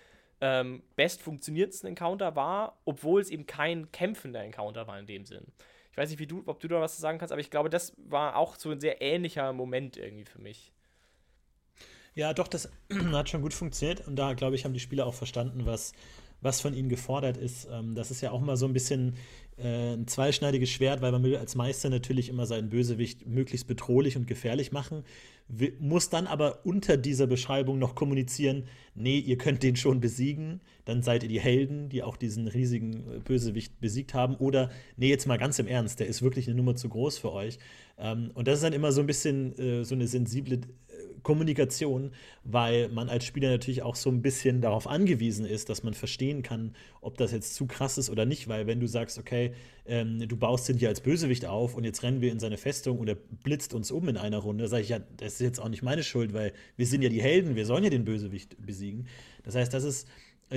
ähm, best funktionierendsten Encounter war, obwohl es eben kein kämpfender Encounter war in dem Sinn. Ich weiß nicht, wie du, ob du da was zu sagen kannst, aber ich glaube, das war auch so ein sehr ähnlicher Moment irgendwie für mich.
Ja, doch, das hat schon gut funktioniert und da, glaube ich, haben die Spieler auch verstanden, was, was von ihnen gefordert ist. Ähm, das ist ja auch mal so ein bisschen äh, ein zweischneidiges Schwert, weil man will als Meister natürlich immer seinen Bösewicht möglichst bedrohlich und gefährlich machen, muss dann aber unter dieser Beschreibung noch kommunizieren, nee, ihr könnt den schon besiegen, dann seid ihr die Helden, die auch diesen riesigen äh, Bösewicht besiegt haben, oder nee, jetzt mal ganz im Ernst, der ist wirklich eine Nummer zu groß für euch. Ähm, und das ist dann immer so ein bisschen äh, so eine sensible Kommunikation, weil man als Spieler natürlich auch so ein bisschen darauf angewiesen ist, dass man verstehen kann, ob das jetzt zu krass ist oder nicht, weil wenn du sagst, okay, ähm, du baust den hier als Bösewicht auf und jetzt rennen wir in seine Festung und er blitzt uns um in einer Runde, sage ich ja, das ist jetzt auch nicht meine Schuld, weil wir sind ja die Helden, wir sollen ja den Bösewicht besiegen. Das heißt, das ist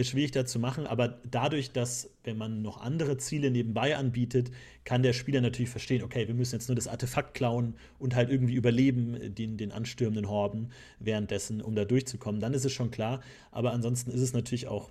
schwierig da zu machen, aber dadurch, dass, wenn man noch andere Ziele nebenbei anbietet, kann der Spieler natürlich verstehen, okay, wir müssen jetzt nur das Artefakt klauen und halt irgendwie überleben, äh, den, den anstürmenden Horden währenddessen, um da durchzukommen. Dann ist es schon klar, aber ansonsten ist es natürlich auch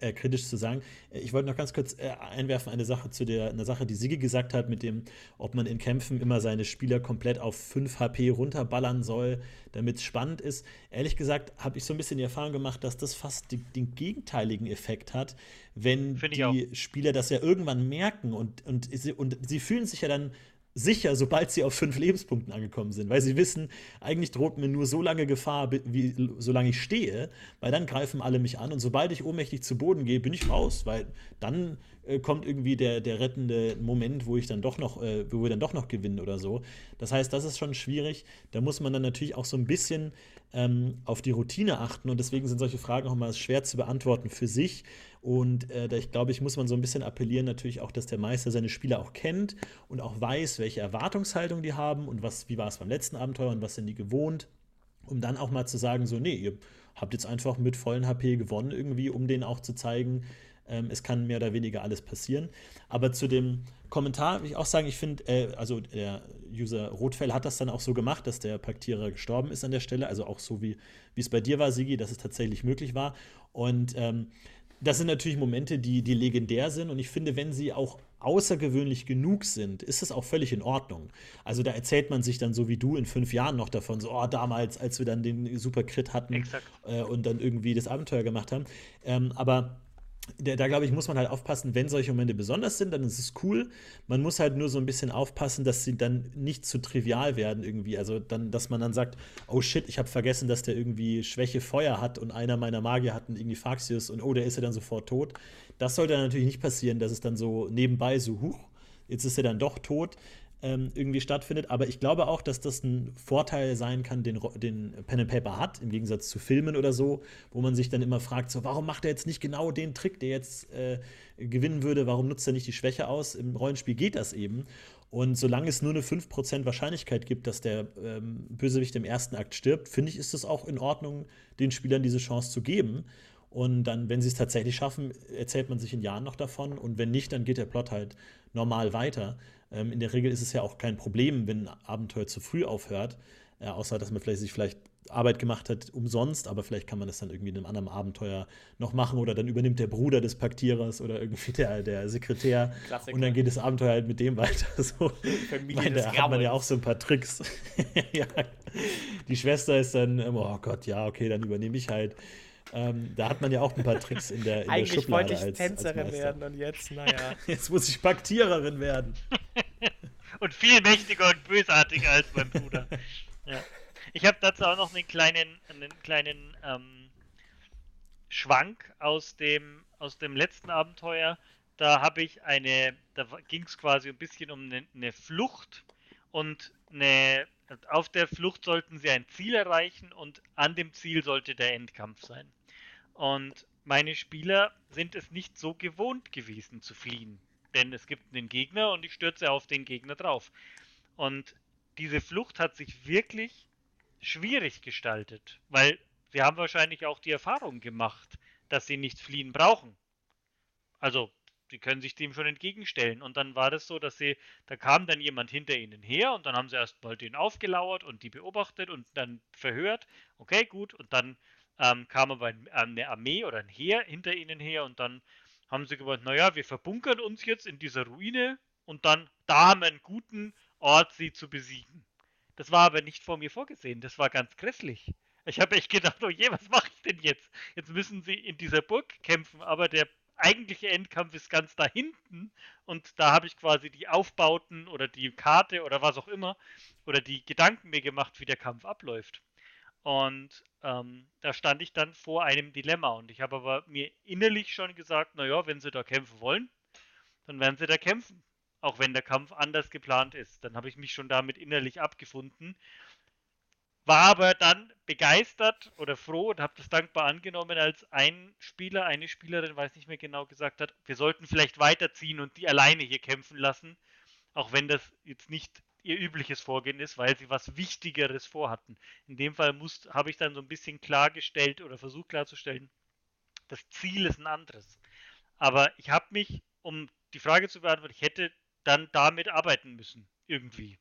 äh, kritisch zu sagen. Äh, ich wollte noch ganz kurz äh, einwerfen, eine Sache zu der eine Sache, die Sigi gesagt hat, mit dem, ob man in Kämpfen immer seine Spieler komplett auf 5 HP runterballern soll, damit es spannend ist. Ehrlich gesagt habe ich so ein bisschen die Erfahrung gemacht, dass das fast die, den gegenteiligen Effekt hat, wenn die auch. Spieler das ja irgendwann merken und, und, und sie fühlen sich ja dann sicher, sobald sie auf fünf Lebenspunkten angekommen sind, weil sie wissen, eigentlich droht mir nur so lange Gefahr, wie, solange ich stehe, weil dann greifen alle mich an und sobald ich ohnmächtig zu Boden gehe, bin ich raus, weil dann äh, kommt irgendwie der, der rettende Moment, wo ich dann doch noch, äh, wo wir dann doch noch gewinnen oder so. Das heißt, das ist schon schwierig. Da muss man dann natürlich auch so ein bisschen ähm, auf die Routine achten und deswegen sind solche Fragen auch mal schwer zu beantworten für sich und äh, da ich glaube, ich muss man so ein bisschen appellieren, natürlich auch, dass der Meister seine Spieler auch kennt und auch weiß, welche Erwartungshaltung die haben und was, wie war es beim letzten Abenteuer und was sind die gewohnt, um dann auch mal zu sagen, so, nee, ihr habt jetzt einfach mit vollen HP gewonnen irgendwie, um denen auch zu zeigen, ähm, es kann mehr oder weniger alles passieren. Aber zu dem Kommentar will ich auch sagen, ich finde, äh, also der User Rotfell hat das dann auch so gemacht, dass der Paktierer gestorben ist an der Stelle, also auch so wie es bei dir war, Sigi, dass es tatsächlich möglich war. Und ähm, das sind natürlich Momente, die, die legendär sind. Und ich finde, wenn sie auch außergewöhnlich genug sind, ist es auch völlig in Ordnung. Also da erzählt man sich dann so wie du in fünf Jahren noch davon, so, oh, damals, als wir dann den Super-Crit hatten äh, und dann irgendwie das Abenteuer gemacht haben. Ähm, aber da, da glaube ich, muss man halt aufpassen, wenn solche Momente besonders sind, dann ist es cool. Man muss halt nur so ein bisschen aufpassen, dass sie dann nicht zu trivial werden irgendwie. Also dann, dass man dann sagt, oh shit, ich habe vergessen, dass der irgendwie Schwäche Feuer hat und einer meiner Magier hat einen irgendwie Faxius und oh, der ist ja dann sofort tot. Das sollte dann natürlich nicht passieren, dass es dann so nebenbei so, huch, jetzt ist er dann doch tot ähm, irgendwie stattfindet. Aber ich glaube auch, dass das ein Vorteil sein kann, den, den Pen and Paper hat, im Gegensatz zu Filmen oder so, wo man sich dann immer fragt, so, warum macht er jetzt nicht genau den Trick, der jetzt äh, gewinnen würde? Warum nutzt er nicht die Schwäche aus? Im Rollenspiel geht das eben. Und solange es nur eine 5% Wahrscheinlichkeit gibt, dass der ähm, Bösewicht im ersten Akt stirbt, finde ich, ist es auch in Ordnung, den Spielern diese Chance zu geben. Und dann, wenn sie es tatsächlich schaffen, erzählt man sich in Jahren noch davon. Und wenn nicht, dann geht der Plot halt normal weiter. Ähm, in der Regel ist es ja auch kein Problem, wenn ein Abenteuer zu früh aufhört. Äh, außer, dass man vielleicht sich vielleicht Arbeit gemacht hat umsonst, aber vielleicht kann man das dann irgendwie in einem anderen Abenteuer noch machen oder dann übernimmt der Bruder des Paktierers oder irgendwie der, der Sekretär
Klassiker.
und dann geht das Abenteuer halt mit dem weiter. So.
Familie
Meine, da hat man ja auch so ein paar Tricks. ja. Die Schwester ist dann, ähm, oh Gott, ja, okay, dann übernehme ich halt. Ähm, da hat man ja auch ein paar Tricks in der, in der
Eigentlich
Schublade
wollte ich
als,
Tänzerin
als
werden und jetzt, naja.
Jetzt muss ich Paktiererin werden.
Und viel mächtiger und bösartiger als mein Bruder. ja. Ich habe dazu auch noch einen kleinen, einen kleinen ähm, Schwank aus dem, aus dem letzten Abenteuer. Da habe ich eine, da ging es quasi ein bisschen um eine, eine Flucht und eine, auf der Flucht sollten sie ein Ziel erreichen und an dem Ziel sollte der Endkampf sein. Und meine Spieler sind es nicht so gewohnt gewesen zu fliehen. Denn es gibt einen Gegner und ich stürze auf den Gegner drauf. Und diese Flucht hat sich wirklich schwierig gestaltet, weil sie haben wahrscheinlich auch die Erfahrung gemacht, dass sie nicht fliehen brauchen. Also, sie können sich dem schon entgegenstellen. Und dann war das so, dass sie, da kam dann jemand hinter ihnen her und dann haben sie erst mal den aufgelauert und die beobachtet und dann verhört. Okay, gut. Und dann ähm, kam aber ein, eine Armee oder ein Heer hinter ihnen her und dann haben sie gemeint, naja, wir verbunkern uns jetzt in dieser Ruine und dann, da haben wir einen guten Ort, sie zu besiegen. Das war aber nicht vor mir vorgesehen, das war ganz grässlich. Ich habe echt gedacht, oh je, was mache ich denn jetzt? Jetzt müssen sie in dieser Burg kämpfen, aber der eigentliche Endkampf ist ganz da hinten und da habe ich quasi die Aufbauten oder die Karte oder was auch immer oder die Gedanken mir gemacht, wie der Kampf abläuft. Und ähm, da stand ich dann vor einem Dilemma und ich habe aber mir innerlich schon gesagt, naja, wenn sie da kämpfen wollen, dann werden sie da kämpfen. Auch wenn der Kampf anders geplant ist. Dann habe ich mich schon damit innerlich abgefunden. War aber dann begeistert oder froh und habe das dankbar angenommen, als ein Spieler, eine Spielerin, weiß nicht mehr genau, gesagt hat, wir sollten vielleicht weiterziehen und die alleine hier kämpfen lassen. Auch wenn das jetzt nicht ihr übliches Vorgehen ist, weil sie was Wichtigeres vorhatten. In dem Fall habe ich dann so ein bisschen klargestellt oder versucht klarzustellen, das Ziel ist ein anderes. Aber ich habe mich, um die Frage zu beantworten, ich hätte dann damit arbeiten müssen, irgendwie.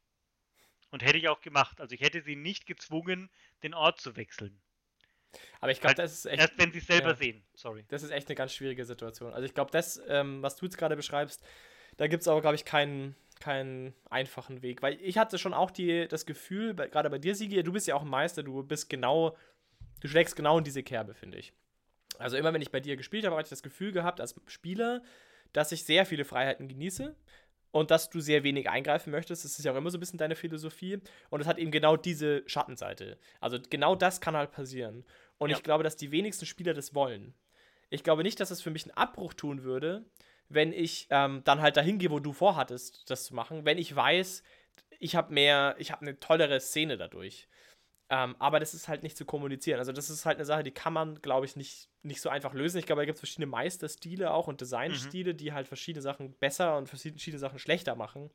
Und hätte ich auch gemacht. Also ich hätte sie nicht gezwungen, den Ort zu wechseln.
Aber ich glaube, das ist echt.
Erst wenn sie es selber
ja.
sehen. Sorry.
Das ist echt eine ganz schwierige Situation. Also ich glaube, das, ähm, was du jetzt gerade beschreibst, da gibt es aber, glaube ich, keinen, keinen einfachen Weg. Weil ich hatte schon auch die, das Gefühl, gerade bei dir, Sigi, du bist ja auch ein Meister, du bist genau, du schlägst genau in diese Kerbe, finde ich. Also immer, wenn ich bei dir gespielt habe, habe ich das Gefühl gehabt, als Spieler, dass ich sehr viele Freiheiten genieße und dass du sehr wenig eingreifen möchtest. Das ist ja auch immer so ein bisschen deine Philosophie. Und es hat eben genau diese Schattenseite. Also genau das kann halt passieren. Und
Ja.
ich glaube, dass die wenigsten Spieler das wollen. Ich glaube nicht, dass es für mich einen Abbruch tun würde, wenn ich ähm, dann halt dahin gehe, wo du vorhattest, das zu machen. Wenn ich weiß, ich habe mehr, ich habe eine tollere Szene dadurch. Ähm, aber das ist halt nicht zu kommunizieren. Also, das ist halt eine Sache, die kann man, glaube ich, nicht, nicht so einfach lösen. Ich glaube, da gibt es verschiedene Meisterstile auch und Designstile, die halt verschiedene Sachen besser und verschiedene Sachen schlechter machen.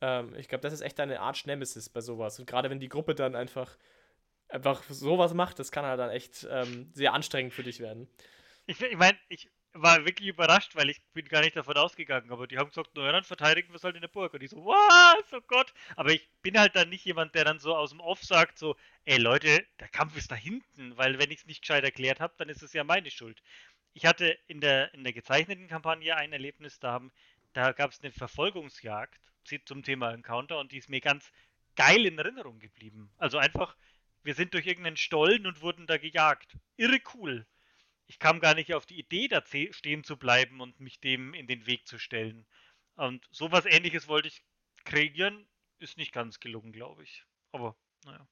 Ähm, ich glaube, das ist echt eine Art Nemesis bei sowas. Und gerade wenn die Gruppe dann einfach, einfach sowas macht, das kann halt dann echt ähm, sehr anstrengend für dich werden.
Ich, ich meine, ich war wirklich überrascht, weil ich bin gar nicht davon ausgegangen, aber die haben gesagt, naja, dann verteidigen wir es halt in der Burg. Und ich so, was, oh Gott. Aber ich bin halt dann nicht jemand, der dann so aus dem Off sagt, so, ey Leute, der Kampf ist da hinten, weil wenn ich es nicht gescheit erklärt habe, dann ist es ja meine Schuld. Ich hatte in der, in der gezeichneten Kampagne ein Erlebnis, da, da gab es eine Verfolgungsjagd zum Thema Encounter und die ist mir ganz geil in Erinnerung geblieben. Also einfach, wir sind durch irgendeinen Stollen und wurden da gejagt. Irre cool ich kam gar nicht auf die Idee, da stehen zu bleiben und mich dem in den Weg zu stellen. Und sowas ähnliches wollte ich kreieren, ist nicht ganz gelungen, glaube ich. Aber, naja.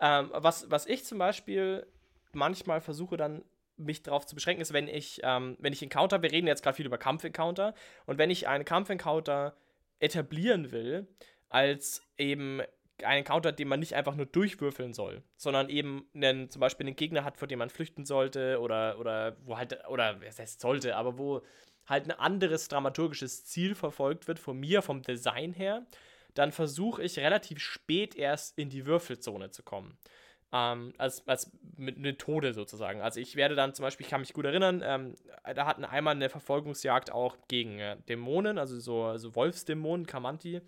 Ähm, was, was ich zum Beispiel manchmal versuche dann mich darauf zu beschränken, ist, wenn ich, ähm, wenn ich Encounter, wir reden jetzt gerade viel über Kampf-Encounter, und wenn ich einen Kampf-Encounter etablieren will, als eben einen Encounter, den man nicht einfach nur durchwürfeln soll, sondern eben einen, zum Beispiel einen Gegner hat, vor dem man flüchten sollte oder, oder wo halt, oder es heißt sollte, aber wo halt ein anderes dramaturgisches Ziel verfolgt wird von mir, vom Design her, dann versuche ich relativ spät erst in die Würfelzone zu kommen. ähm, als, als Methode sozusagen. Also ich werde dann zum Beispiel, ich kann mich gut erinnern, ähm, da hatten einmal eine Verfolgungsjagd auch gegen äh, Dämonen, also so also Wolfsdämonen, Kamanti.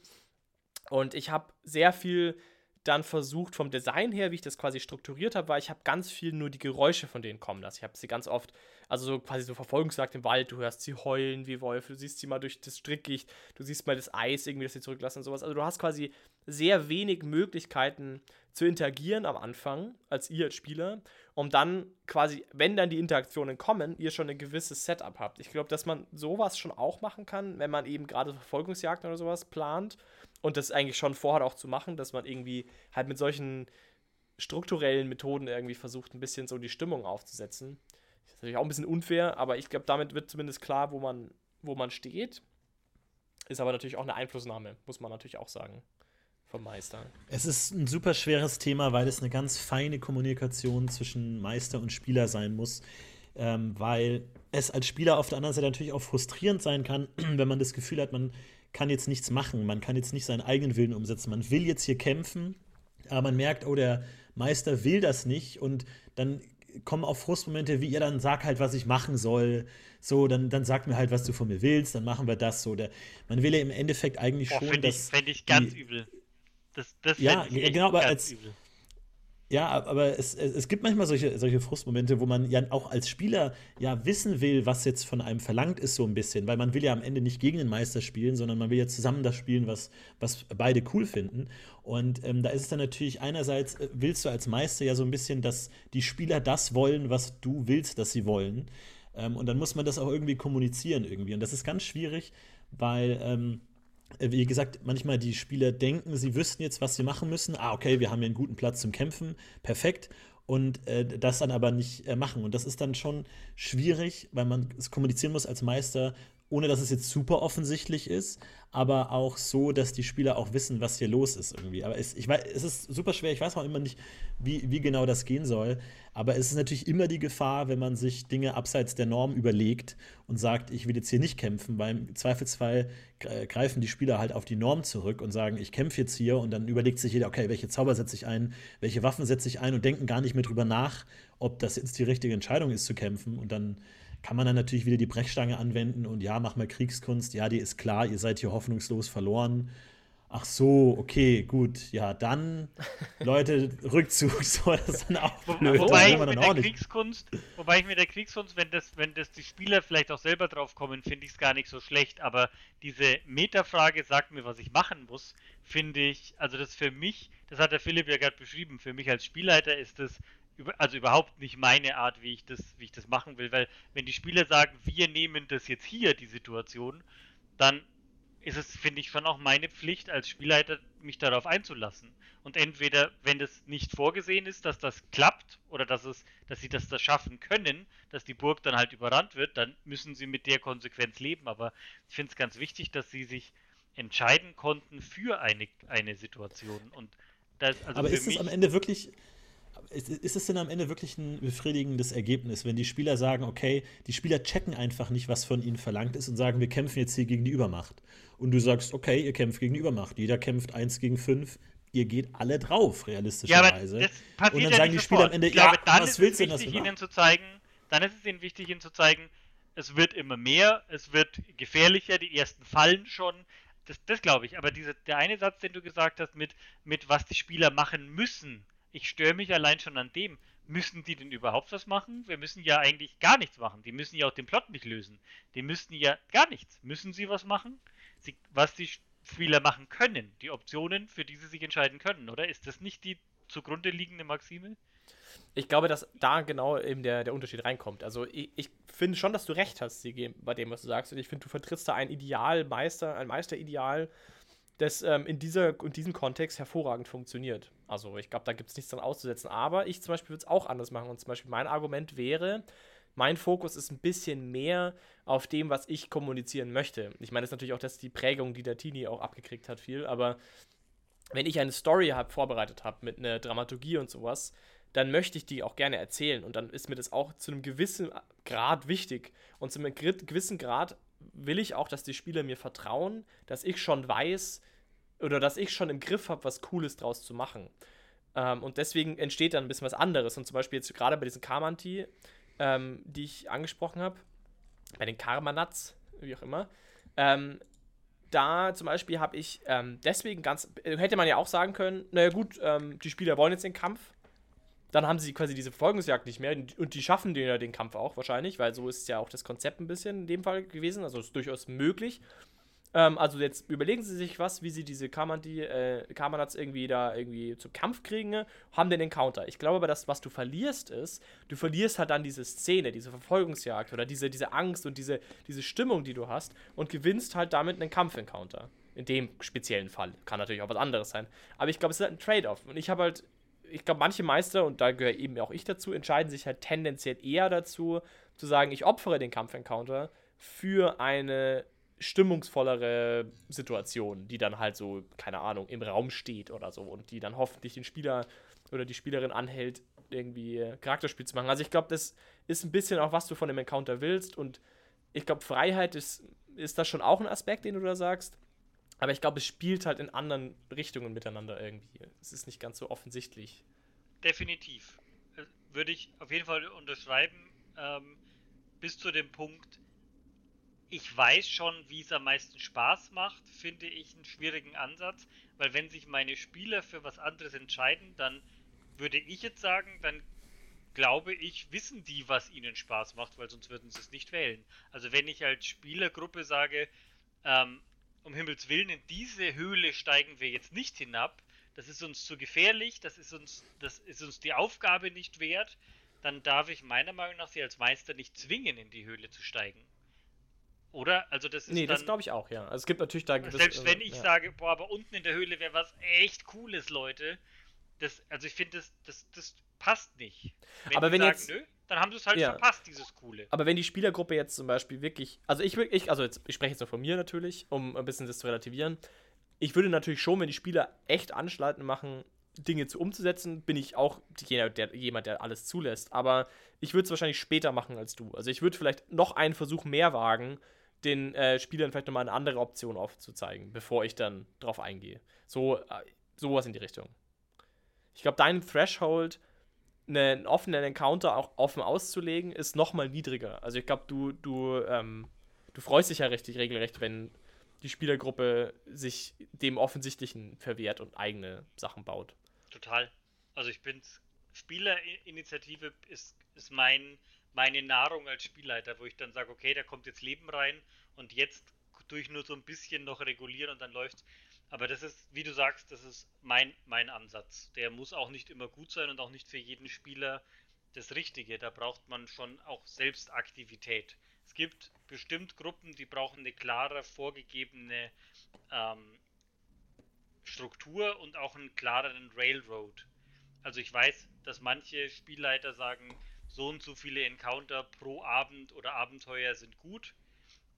Und ich habe sehr viel dann versucht vom Design her, wie ich das quasi strukturiert habe, weil ich habe ganz viel nur die Geräusche von denen kommen lassen. Ich habe sie ganz oft, also so quasi so Verfolgungsjagd im Wald, du hörst sie heulen wie Wölfe, du siehst sie mal durch das Strickgicht, du siehst mal das Eis irgendwie, das sie zurücklassen und sowas. Also du hast quasi sehr wenig Möglichkeiten zu interagieren am Anfang, als ihr als Spieler, um dann quasi, wenn dann die Interaktionen kommen, ihr schon ein gewisses Setup habt. Ich glaube, dass man sowas schon auch machen kann, wenn man eben gerade Verfolgungsjagden oder sowas plant und das eigentlich schon vorhat auch zu machen, dass man irgendwie halt mit solchen strukturellen Methoden irgendwie versucht, ein bisschen so die Stimmung aufzusetzen. Das ist natürlich auch ein bisschen unfair, aber ich glaube, damit wird zumindest klar, wo man, wo man steht. Ist aber natürlich auch eine Einflussnahme, muss man natürlich auch sagen. Vom Meister.
Es ist ein super schweres Thema, weil es eine ganz feine Kommunikation zwischen Meister und Spieler sein muss. Ähm, weil es als Spieler auf der anderen Seite natürlich auch frustrierend sein kann, wenn man das Gefühl hat, man kann jetzt nichts machen, man kann jetzt nicht seinen eigenen Willen umsetzen. Man will jetzt hier kämpfen, aber man merkt, oh, der Meister will das nicht und dann kommen auch Frustmomente wie, ja, dann sag halt, was ich machen soll. So, dann, dann sag mir halt, was du von mir willst, dann machen wir das so. Der, man will ja im Endeffekt eigentlich
Boah,
schon, dass.
Fände ich ganz die, übel. Das, das
ja, genau, aber als, übel. Ja, aber es, es, gibt manchmal solche, solche Frustmomente, wo man ja auch als Spieler ja wissen will, was jetzt von einem verlangt ist, so ein bisschen. Weil man will ja am Ende nicht gegen den Meister spielen, sondern man will ja zusammen das spielen, was, was beide cool finden. Und ähm, da ist es dann natürlich einerseits, äh, willst du als Meister ja so ein bisschen, dass die Spieler das wollen, was du willst, dass sie wollen. Ähm, und dann muss man das auch irgendwie kommunizieren irgendwie. Und das ist ganz schwierig, weil. Ähm, äh, wie gesagt, manchmal die Spieler denken, sie wüssten jetzt, was sie machen müssen. Ah, okay, wir haben hier einen guten Platz zum Kämpfen, perfekt. Und äh, das dann aber nicht äh, machen. Und das ist dann schon schwierig, weil man es kommunizieren muss als Meister, ohne dass es jetzt super offensichtlich ist, aber auch so, dass die Spieler auch wissen, was hier los ist irgendwie. Aber es, ich weiß, es ist super schwer, ich weiß auch immer nicht, wie, wie genau das gehen soll. Aber es ist natürlich immer die Gefahr, wenn man sich Dinge abseits der Norm überlegt und sagt, ich will jetzt hier nicht kämpfen, weil im Zweifelsfall greifen die Spieler halt auf die Norm zurück und sagen, ich kämpfe jetzt hier und dann überlegt sich jeder, okay, welche Zauber setze ich ein, welche Waffen setze ich ein und denken gar nicht mehr drüber nach, ob das jetzt die richtige Entscheidung ist zu kämpfen und dann kann man dann natürlich wieder die Brechstange anwenden und ja, mach mal Kriegskunst, ja, die ist klar, ihr seid hier hoffnungslos verloren. Ach so, okay, gut, ja, dann, Leute, Rückzug, so, das ist dann auch
blöd. Wobei, ich mit der Kriegskunst, wobei ich mit der Kriegskunst, wenn das, wenn das die Spieler vielleicht auch selber drauf kommen, finde ich es gar nicht so schlecht, aber diese Metafrage sagt mir, was ich machen muss, finde ich, also das für mich, das hat der Philipp ja gerade beschrieben, für mich als Spielleiter ist das also überhaupt nicht meine Art, wie ich das, wie ich das machen will, weil wenn die Spieler sagen, wir nehmen das jetzt hier, die Situation, dann ist es, finde ich, schon auch meine Pflicht als Spielleiter, mich darauf einzulassen. Und entweder, wenn das nicht vorgesehen ist, dass das klappt oder dass es, dass sie das da schaffen können, dass die Burg dann halt überrannt wird, dann müssen sie mit der Konsequenz leben. Aber ich finde es ganz wichtig, dass sie sich entscheiden konnten für eine, eine Situation. Und das,
also Aber ist es am Ende wirklich, ist es denn am Ende wirklich ein befriedigendes Ergebnis, wenn die Spieler sagen, okay, die Spieler checken einfach nicht, was von ihnen verlangt ist und sagen, wir kämpfen jetzt hier gegen die Übermacht. Und du sagst, okay, ihr kämpft gegen die Übermacht. Jeder kämpft eins gegen fünf. Ihr geht alle drauf, realistischerweise. Ja,
und dann ja sagen die Spieler am Ende, glaube, ja, was willst du denn, das ihnen zu zeigen, Dann ist es ihnen wichtig, ihnen zu zeigen, es wird immer mehr, es wird gefährlicher, die ersten fallen schon. Das, das glaube ich. Aber diese, der eine Satz, den du gesagt hast, mit, mit was die Spieler machen müssen, ich störe mich allein schon an dem. Müssen die denn überhaupt was machen? Wir müssen ja eigentlich gar nichts machen. Die müssen ja auch den Plot nicht lösen. Die müssten ja gar nichts. Müssen sie was machen? Sie, was die Spieler machen können, die Optionen, für die sie sich entscheiden können, oder? Ist das nicht die zugrunde liegende Maxime?
Ich glaube, dass da genau eben der, der Unterschied reinkommt. Also ich, ich finde schon, dass du recht hast, bei dem, was du sagst. Und ich finde, du vertrittst da ein Idealmeister, ein Meisterideal, das ähm, in, dieser, in diesem Kontext hervorragend funktioniert. Also ich glaube, da gibt es nichts dran auszusetzen. Aber ich zum Beispiel würde es auch anders machen. Und zum Beispiel mein Argument wäre, mein Fokus ist ein bisschen mehr auf dem, was ich kommunizieren möchte. Ich meine, das ist natürlich auch das die Prägung, die der Tini auch abgekriegt hat, viel. Aber wenn ich eine Story hab, vorbereitet habe mit einer Dramaturgie und sowas, dann möchte ich die auch gerne erzählen. Und dann ist mir das auch zu einem gewissen Grad wichtig. Und zu einem gewissen Grad will ich auch, dass die Spieler mir vertrauen, dass ich schon weiß oder dass ich schon im Griff habe, was Cooles draus zu machen. Ähm, und deswegen entsteht dann ein bisschen was anderes. Und zum Beispiel jetzt gerade bei diesen Karmanti, ähm, die ich angesprochen habe, bei den Karmanats, wie auch immer, ähm, da zum Beispiel habe ich ähm, deswegen ganz, hätte man ja auch sagen können, naja gut, ähm, die Spieler wollen jetzt den Kampf, dann haben sie quasi diese Verfolgungsjagd nicht mehr und die schaffen den ja den Kampf auch wahrscheinlich, weil so ist ja auch das Konzept ein bisschen in dem Fall gewesen, also ist durchaus möglich. Ähm, also jetzt überlegen sie sich was, wie sie diese Kamandi, äh, Kamanats irgendwie da irgendwie zum Kampf kriegen, ne? haben den Encounter. Ich glaube aber, das, was du verlierst, ist, du verlierst halt dann diese Szene, diese Verfolgungsjagd oder diese, diese Angst und diese, diese Stimmung, die du hast und gewinnst halt damit einen Kampf-Encounter. In dem speziellen Fall. Kann natürlich auch was anderes sein. Aber ich glaube, es ist halt ein Trade-off. Und ich habe halt, ich glaube, manche Meister, und da gehöre eben auch ich dazu, entscheiden sich halt tendenziell eher dazu, zu sagen, ich opfere den Kampf-Encounter für eine stimmungsvollere Situation, die dann halt so, keine Ahnung, im Raum steht oder so und die dann hoffentlich den Spieler oder die Spielerin anhält, irgendwie Charakterspiel zu machen. Also ich glaube, das ist ein bisschen auch, was du von dem Encounter willst und ich glaube, Freiheit ist, ist das schon auch ein Aspekt, den du da sagst. Aber ich glaube, es spielt halt in anderen Richtungen miteinander irgendwie. Es ist nicht ganz so offensichtlich.
Definitiv. Würde ich auf jeden Fall unterschreiben, ähm, bis zu dem Punkt, ich weiß schon, wie es am meisten Spaß macht, finde ich einen schwierigen Ansatz, weil wenn sich meine Spieler für was anderes entscheiden, dann würde ich jetzt sagen, dann glaube ich, wissen die, was ihnen Spaß macht, weil sonst würden sie es nicht wählen. Also wenn ich als Spielergruppe sage, ähm, um Himmels Willen, in diese Höhle steigen wir jetzt nicht hinab, das ist uns zu gefährlich, das ist uns, das ist uns die Aufgabe nicht wert, dann darf ich meiner Meinung nach sie als Meister nicht zwingen, in die Höhle zu steigen. Oder? Also das ist
Nee,
dann,
das glaube ich auch, ja. Also es gibt natürlich da gewisse,
Selbst wenn ich
ja.
sage, boah, aber unten in der Höhle wäre was echt Cooles, Leute. Das, also ich finde, das, das, das passt nicht. Wenn
Aber
die
wenn
sagen,
jetzt-
nö, dann haben sie es halt
Ja.
verpasst, dieses Coole.
Aber wenn die Spielergruppe jetzt zum Beispiel wirklich, also ich, ich also jetzt, ich spreche jetzt nur von mir natürlich, um ein bisschen das zu relativieren. Ich würde natürlich schon, wenn die Spieler echt Anstalten machen, Dinge zu umzusetzen, bin ich auch jemand, der, jemand, der alles zulässt. Aber ich würde es wahrscheinlich später machen als du. Also ich würde vielleicht noch einen Versuch mehr wagen, den äh, Spielern vielleicht nochmal eine andere Option aufzuzeigen, bevor ich dann drauf eingehe. So, äh, sowas in die Richtung. Ich glaube, dein Threshold, einen offenen Encounter auch offen auszulegen, ist nochmal niedriger. Also ich glaube, du, du, ähm, du freust dich ja richtig regelrecht, wenn die Spielergruppe sich dem Offensichtlichen verwehrt und eigene Sachen baut.
Total. Also ich bin's. Spielerinitiative ist, ist mein, meine Nahrung als Spielleiter, wo ich dann sage, okay, da kommt jetzt Leben rein und jetzt durch nur so ein bisschen noch regulieren und dann läuft's. Aber das ist, wie du sagst, das ist mein, mein Ansatz. Der muss auch nicht immer gut sein und auch nicht für jeden Spieler das Richtige. Da braucht man schon auch Selbstaktivität. Es gibt bestimmt Gruppen, die brauchen eine klare vorgegebene ähm, Struktur und auch einen klareren Railroad. Also ich weiß, dass manche Spielleiter sagen, so und so viele Encounter pro Abend oder Abenteuer sind gut.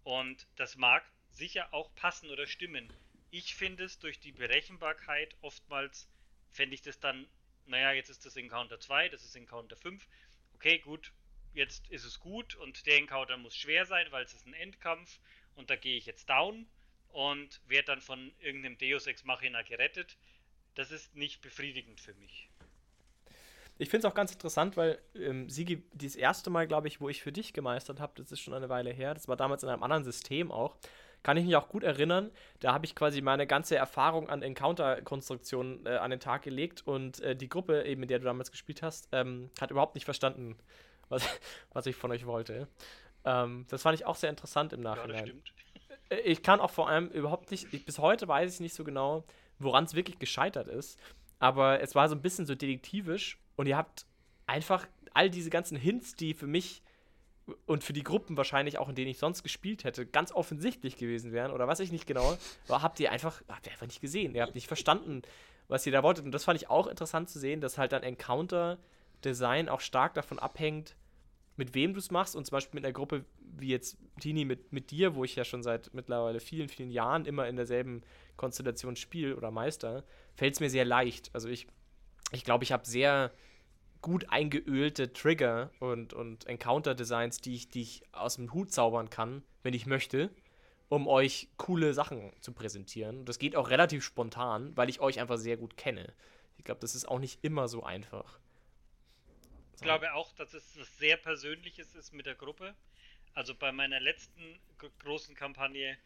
Und das mag sicher auch passen oder stimmen. Ich finde es durch die Berechenbarkeit oftmals, fände ich das dann, naja, jetzt ist das Encounter 2, das ist Encounter 5. Okay, gut, jetzt ist es gut und der Encounter muss schwer sein, weil es ist ein Endkampf und da gehe ich jetzt down und werde dann von irgendeinem Deus Ex Machina gerettet. Das ist nicht befriedigend für mich.
Ich finde es auch ganz interessant, weil ähm, Sigi, das erste Mal, glaube ich, wo ich für dich gemeistert habe, das ist schon eine Weile her, das war damals in einem anderen System auch, kann ich mich auch gut erinnern. Da habe ich quasi meine ganze Erfahrung an Encounter-Konstruktionen äh, an den Tag gelegt und äh, die Gruppe, eben mit der du damals gespielt hast, ähm, hat überhaupt nicht verstanden, was, was ich von euch wollte. Ähm, das fand ich auch sehr interessant im
Ja, das
Nachhinein.
stimmt.
Äh, Ich kann auch vor allem überhaupt nicht, ich, bis heute weiß ich nicht so genau, woran es wirklich gescheitert ist. Aber es war so ein bisschen so detektivisch und ihr habt einfach all diese ganzen Hints, die für mich und für die Gruppen wahrscheinlich auch, in denen ich sonst gespielt hätte, ganz offensichtlich gewesen wären oder was ich nicht genau, war, habt ihr einfach, habt ihr einfach nicht gesehen. Ihr habt nicht verstanden, was ihr da wolltet. Und das fand ich auch interessant zu sehen, dass halt dann Encounter-Design auch stark davon abhängt, mit wem du es machst und zum Beispiel mit einer Gruppe wie jetzt Tini mit, mit dir, wo ich ja schon seit mittlerweile vielen, vielen Jahren immer in derselben Konstellation spiele oder Meister, fällt es mir sehr leicht. Also ich ich glaube, ich habe sehr gut eingeölte Trigger und, und Encounter-Designs, die ich, die ich aus dem Hut zaubern kann, wenn ich möchte, um euch coole Sachen zu präsentieren. Das geht auch relativ spontan, weil ich euch einfach sehr gut kenne. glaube, das ist auch nicht immer so einfach.
Ich glaube auch, dass es was sehr Persönliches ist mit der Gruppe. Also bei meiner letzten großen Kampagne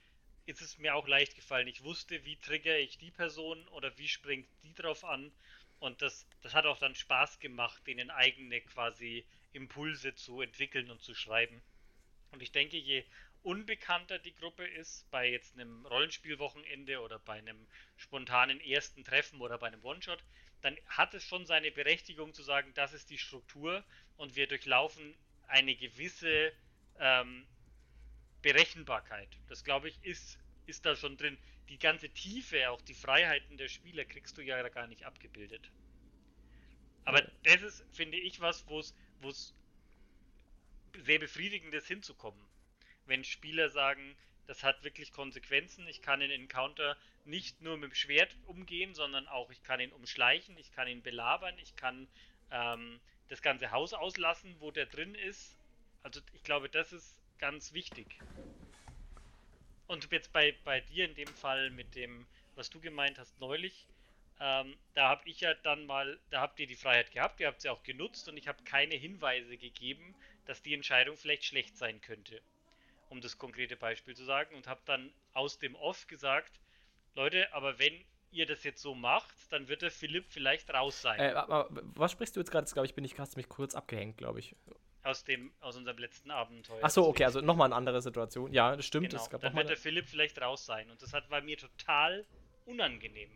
ist es mir auch leicht gefallen. Ich wusste, wie trigger ich die Person oder wie springt die drauf an. Und das, das hat auch dann Spaß gemacht, denen eigene quasi Impulse zu entwickeln und zu schreiben. Und ich denke, je unbekannter die Gruppe ist, bei jetzt einem Rollenspielwochenende oder bei einem spontanen ersten Treffen oder bei einem One-Shot, dann hat es schon seine Berechtigung zu sagen, das ist die Struktur und wir durchlaufen eine gewisse ähm, Berechenbarkeit. Das glaube ich ist, ist da schon drin. Die ganze Tiefe, auch die Freiheiten der Spieler kriegst du ja gar nicht abgebildet. Aber das ist, finde ich, was, wo es sehr befriedigend ist, hinzukommen. Wenn Spieler sagen, das hat wirklich Konsequenzen. Ich kann in Encounter nicht nur mit dem Schwert umgehen, sondern auch ich kann ihn umschleichen, ich kann ihn belabern, ich kann ähm, das ganze Haus auslassen, wo der drin ist. Also ich glaube, das ist ganz wichtig. Und jetzt bei, bei dir in dem Fall mit dem, was du gemeint hast neulich, ähm, da habe ich ja dann mal, da habt ihr die Freiheit gehabt, ihr habt sie auch genutzt und ich habe keine Hinweise gegeben, dass die Entscheidung vielleicht schlecht sein könnte. Um das konkrete Beispiel zu sagen und habe dann aus dem Off gesagt, Leute, aber wenn ihr das jetzt so macht, dann wird der Philipp vielleicht raus sein.
Äh, was sprichst du jetzt gerade? glaube ich, bin ich gerade mich kurz abgehängt, glaube ich.
Aus dem, aus unserem letzten Abenteuer.
Ach so, okay, also nochmal eine andere Situation. Ja, das stimmt.
Genau, dann wird der Philipp vielleicht raus sein. Und das hat, war mir total unangenehm.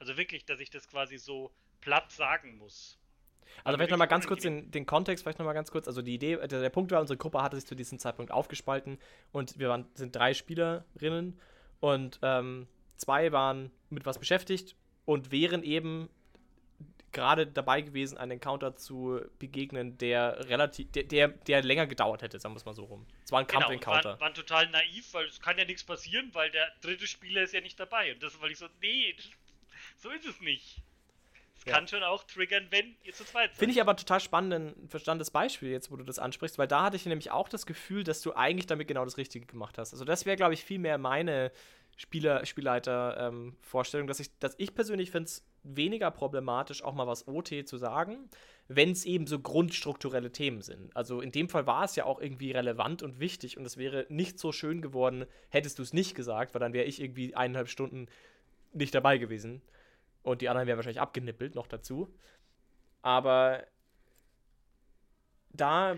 Also wirklich, dass ich das quasi so platt sagen muss.
Also vielleicht nochmal ganz kurz den, den Kontext, vielleicht nochmal ganz kurz. Also die Idee, der, der Punkt war, unsere Gruppe hatte sich zu diesem Zeitpunkt aufgespalten und wir waren, sind drei Spielerinnen und ähm, zwei waren mit was beschäftigt und wären eben gerade dabei gewesen, einen Encounter zu begegnen, der relativ, der, der, der länger gedauert hätte, sagen wir es mal so rum. Es war ein
genau,
Kampf-Encounter.
Waren, waren total naiv, weil es kann ja nichts passieren, weil der dritte Spieler ist ja nicht dabei. Und das, weil ich so, nee, so ist es nicht. Es ja. kann schon auch triggern, wenn ihr zu zweit seid.
Finde ich aber total spannend, ein verstandenes Beispiel jetzt, wo du das ansprichst, weil da hatte ich nämlich auch das Gefühl, dass du eigentlich damit genau das Richtige gemacht hast. Also das wäre, glaube ich, viel mehr meine Spieler, Spielleiter-Vorstellung, ähm, dass ich, dass ich persönlich finde es weniger problematisch, auch mal was OT zu sagen, wenn es eben so grundstrukturelle Themen sind. Also in dem Fall war es ja auch irgendwie relevant und wichtig und es wäre nicht so schön geworden, hättest du es nicht gesagt, weil dann wäre ich irgendwie eineinhalb Stunden nicht dabei gewesen und die anderen wären wahrscheinlich abgenippelt noch dazu. Aber da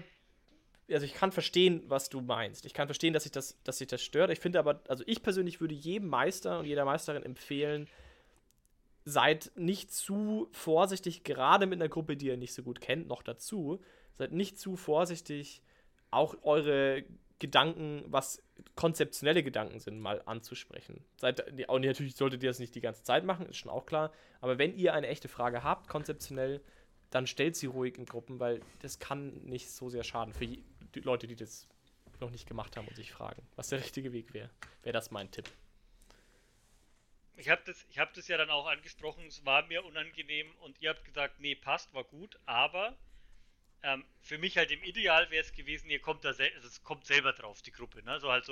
also ich kann verstehen, was du meinst. Ich kann verstehen, dass sich das, das stört. Ich finde aber, also ich persönlich würde jedem Meister und jeder Meisterin empfehlen, seid nicht zu vorsichtig, gerade mit einer Gruppe, die ihr nicht so gut kennt, noch dazu. Seid nicht zu vorsichtig, auch eure Gedanken, was konzeptionelle Gedanken sind, mal anzusprechen. Seid, und natürlich solltet ihr das nicht die ganze Zeit machen, ist schon auch klar. Aber wenn ihr eine echte Frage habt, konzeptionell, dann stellt sie ruhig in Gruppen, weil das kann nicht so sehr schaden für die Leute, die das noch nicht gemacht haben und sich fragen, was der richtige Weg wäre. Wäre das mein Tipp.
Ich habe das, hab das ja dann auch angesprochen, es war mir unangenehm und ihr habt gesagt, nee, passt, war gut, aber ähm, für mich halt im Ideal wäre es gewesen, ihr kommt da also es kommt selber drauf, die Gruppe. Ne? So halt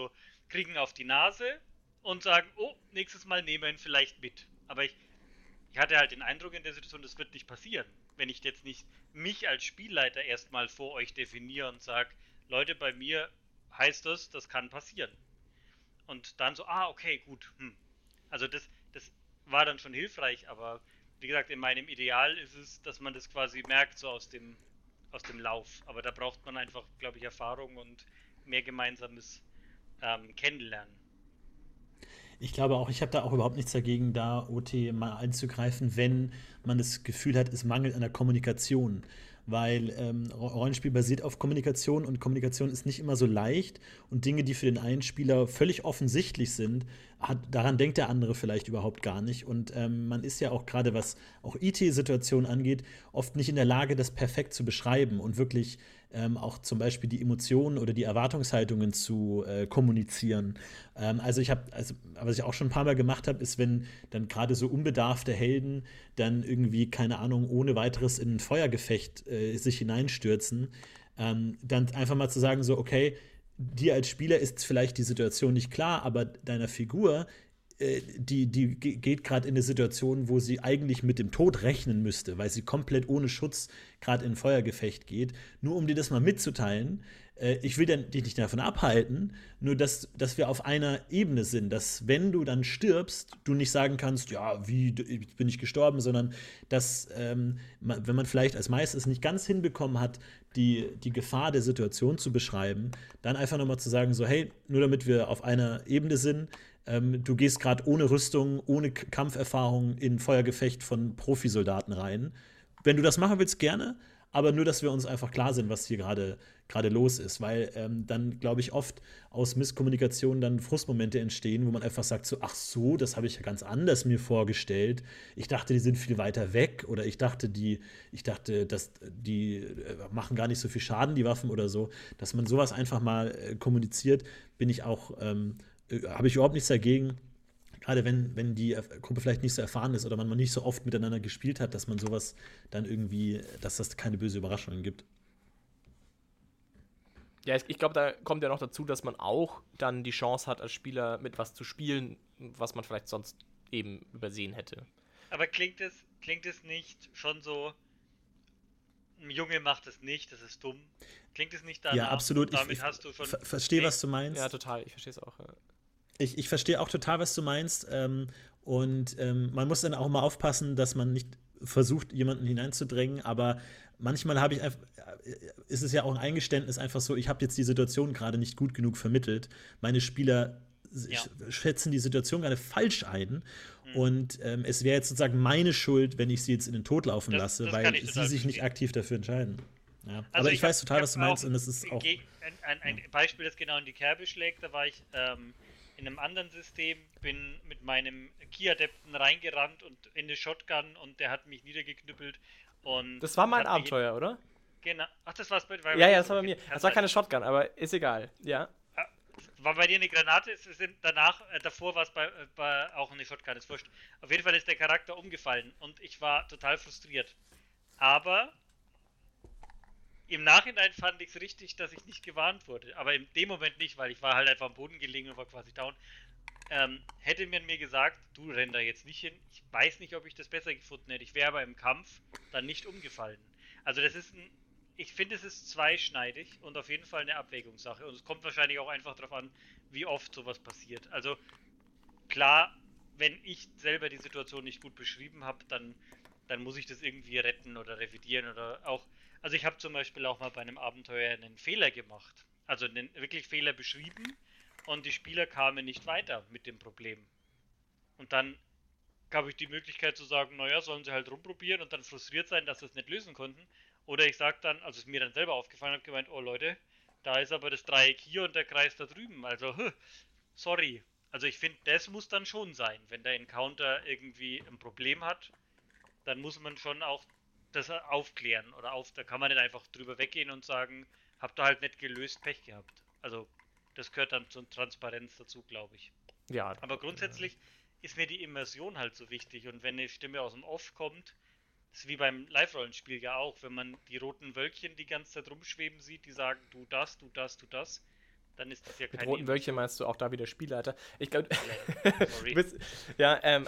kriegen auf die Nase und sagen, oh, nächstes Mal nehmen wir ihn vielleicht mit. Aber ich, ich hatte halt den Eindruck in der Situation, das wird nicht passieren wenn ich jetzt nicht mich als Spielleiter erstmal vor euch definiere und sage, Leute, bei mir heißt das, das kann passieren. Und dann so, ah, okay, gut. Hm. Also das, das war dann schon hilfreich, aber wie gesagt, in meinem Ideal ist es, dass man das quasi merkt, so aus dem, aus dem Lauf. Aber da braucht man einfach, glaube ich, Erfahrung und mehr gemeinsames ähm, Kennenlernen.
Ich glaube auch, ich habe da auch überhaupt nichts dagegen, da OT mal einzugreifen, wenn man das Gefühl hat, es mangelt an der Kommunikation. Weil ähm, Rollenspiel basiert auf Kommunikation und Kommunikation ist nicht immer so leicht und Dinge, die für den einen Spieler völlig offensichtlich sind, hat, daran denkt der andere vielleicht überhaupt gar nicht. Und ähm, man ist ja auch gerade, was auch IT-Situationen angeht, oft nicht in der Lage, das perfekt zu beschreiben und wirklich ähm, auch zum Beispiel die Emotionen oder die Erwartungshaltungen zu äh, kommunizieren. Ähm, also ich habe, also, was ich auch schon ein paar Mal gemacht habe, ist, wenn dann gerade so unbedarfte Helden dann irgendwie, keine Ahnung, ohne weiteres in ein Feuergefecht äh, sich hineinstürzen, ähm, dann einfach mal zu sagen, so, okay, dir als Spieler ist vielleicht die Situation nicht klar, aber deiner Figur äh, die, die geht gerade in eine Situation, wo sie eigentlich mit dem Tod rechnen müsste, weil sie komplett ohne Schutz gerade in ein Feuergefecht geht. Nur um dir das mal mitzuteilen, ich will dich nicht davon abhalten, nur dass, dass wir auf einer Ebene sind, dass wenn du dann stirbst, du nicht sagen kannst, ja, wie bin ich gestorben, sondern dass, ähm, wenn man vielleicht als Meister es nicht ganz hinbekommen hat, die, die Gefahr der Situation zu beschreiben, dann einfach nochmal zu sagen, so, hey, nur damit wir auf einer Ebene sind, ähm, du gehst gerade ohne Rüstung, ohne Kampferfahrung in Feuergefecht von Profisoldaten rein. Wenn du das machen willst, gerne, aber nur, dass wir uns einfach klar sind, was hier gerade gerade los ist, weil ähm, dann, glaube ich, oft aus Misskommunikation dann Frustmomente entstehen, wo man einfach sagt so, ach so, das habe ich ja ganz anders mir vorgestellt. Ich dachte, die sind viel weiter weg oder ich dachte, die, ich dachte, dass die äh, machen gar nicht so viel Schaden, die Waffen oder so. Dass man sowas einfach mal äh, kommuniziert, bin ich auch, ähm, äh, habe ich überhaupt nichts dagegen gerade wenn, wenn die Gruppe vielleicht nicht so erfahren ist oder man nicht so oft miteinander gespielt hat, dass man sowas dann irgendwie, dass das keine böse Überraschungen gibt.
Ja, ich, ich glaube, da kommt ja noch dazu, dass man auch dann die Chance hat, als Spieler mit was zu spielen, was man vielleicht sonst eben übersehen hätte.
Aber klingt es, klingt es nicht schon so, ein Junge macht es nicht, das ist dumm. Klingt es nicht danach?
Ja, absolut.
Damit ich, hast du schon.
Verstehe, was du meinst.
Ja, total. Ich verstehe es auch. Ja.
Ich, ich verstehe auch total, was du meinst. Ähm, und ähm, man muss dann auch mal aufpassen, dass man nicht versucht, jemanden hineinzudrängen, aber manchmal habe ich einfach, äh, ist es ja auch ein Eingeständnis einfach so, ich habe jetzt die Situation gerade nicht gut genug vermittelt. Meine Spieler ja. schätzen die Situation gerade falsch ein. Mhm. Und ähm, es wäre jetzt sozusagen meine Schuld, wenn ich sie jetzt in den Tod laufen das, lasse, das weil sie sich verstehen. nicht aktiv dafür entscheiden. Ja. Also Aber ich, ich weiß total, was du meinst. Und es ist auch.
Ein, ein, ein, Beispiel, das genau in die Kerbe schlägt, da war ich ähm, in einem anderen System, bin mit meinem Key-Adepten reingerannt und in eine Shotgun und der hat mich niedergeknüppelt und
das war mein Abenteuer, oder?
Genau. Ach, das war's
bei, bei Ja, ja, das war bei mir. Das war keine Shotgun, aber ist egal. Ja.
War bei dir eine Granate? Danach, äh, davor war es bei, äh, bei, auch eine Shotgun, ist wurscht. Auf jeden Fall ist der Charakter umgefallen und ich war total frustriert. Aber im Nachhinein fand ich es richtig, dass ich nicht gewarnt wurde. Aber in dem Moment nicht, weil ich war halt einfach am Boden gelegen und war quasi down. Ähm, hätte man mir gesagt, du renn da jetzt nicht hin, ich weiß nicht, ob ich das besser gefunden hätte. Ich wäre aber im Kampf dann nicht umgefallen. Also das ist ein, ich finde, es ist zweischneidig und auf jeden Fall eine Abwägungssache. Und es kommt wahrscheinlich auch einfach darauf an, wie oft sowas passiert. Also klar, wenn ich selber die Situation nicht gut beschrieben habe, dann, dann muss ich das irgendwie retten oder revidieren oder auch. Also ich habe zum Beispiel auch mal bei einem Abenteuer einen Fehler gemacht. Also einen wirklich Fehler beschrieben und die Spieler kamen nicht weiter mit dem Problem. Und dann gab ich die Möglichkeit zu sagen, naja, sollen sie halt rumprobieren und dann frustriert sein, dass sie es nicht lösen konnten. Oder ich sage dann, also es mir dann selber aufgefallen, habe gemeint, oh Leute, da ist aber das Dreieck hier und der Kreis da drüben. Also, sorry. Also ich finde, das muss dann schon sein. Wenn der Encounter irgendwie ein Problem hat, dann muss man schon auch das aufklären. Oder auf, da kann man nicht einfach drüber weggehen und sagen, habt ihr halt nicht gelöst, Pech gehabt. Also das gehört dann zur Transparenz dazu, glaube ich.
Ja.
Aber grundsätzlich ja. ist mir die Immersion halt so wichtig. Und wenn eine Stimme aus dem Off kommt, ist wie beim Live-Rollenspiel ja auch, wenn man die roten Wölkchen die ganze Zeit rumschweben sieht, die sagen, du das, du das, du das, dann ist das ja
kein. Mit roten Wölkchen meinst du auch da wieder Spielleiter? Ich glaube. ja, ähm,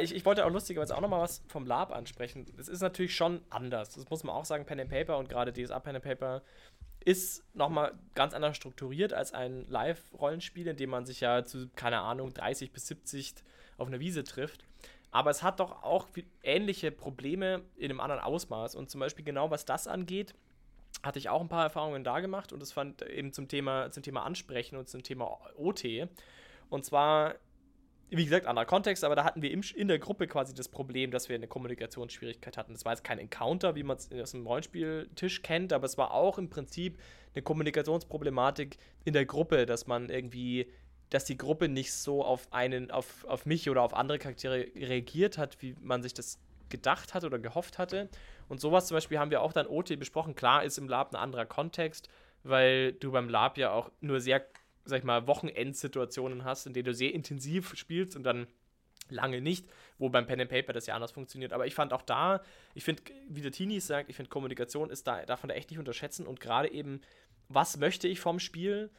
ich, ich wollte auch lustigerweise auch nochmal was vom Lab ansprechen. Es ist natürlich schon anders. Das muss man auch sagen, Pen and Paper und gerade DSA Pen and Paper ist nochmal ganz anders strukturiert als ein Live-Rollenspiel, in dem man sich ja zu, keine Ahnung, 30 bis 70 auf einer Wiese trifft. Aber es hat doch auch ähnliche Probleme in einem anderen Ausmaß. Und zum Beispiel genau was das angeht, hatte ich auch ein paar Erfahrungen da gemacht und das fand eben zum Thema, zum Thema Ansprechen und zum Thema OT. Und zwar wie gesagt, anderer Kontext, aber da hatten wir in der Gruppe quasi das Problem, dass wir eine Kommunikationsschwierigkeit hatten. Das war jetzt kein Encounter, wie man es aus dem Rollenspieltisch kennt, aber es war auch im Prinzip eine Kommunikationsproblematik in der Gruppe, dass man irgendwie, dass die Gruppe nicht so auf einen, auf, auf mich oder auf andere Charaktere reagiert hat, wie man sich das gedacht hat oder gehofft hatte. Und sowas zum Beispiel haben wir auch dann OT besprochen. Klar ist im Lab ein anderer Kontext, weil du beim Lab ja auch nur sehr sag ich mal, Wochenendsituationen hast, in denen du sehr intensiv spielst und dann lange nicht, wo beim Pen and Paper das ja anders funktioniert. Aber ich fand auch da, ich finde, wie der Tini sagt, ich finde Kommunikation ist da, davon da echt nicht unterschätzen und gerade eben, was möchte ich vom Spiel?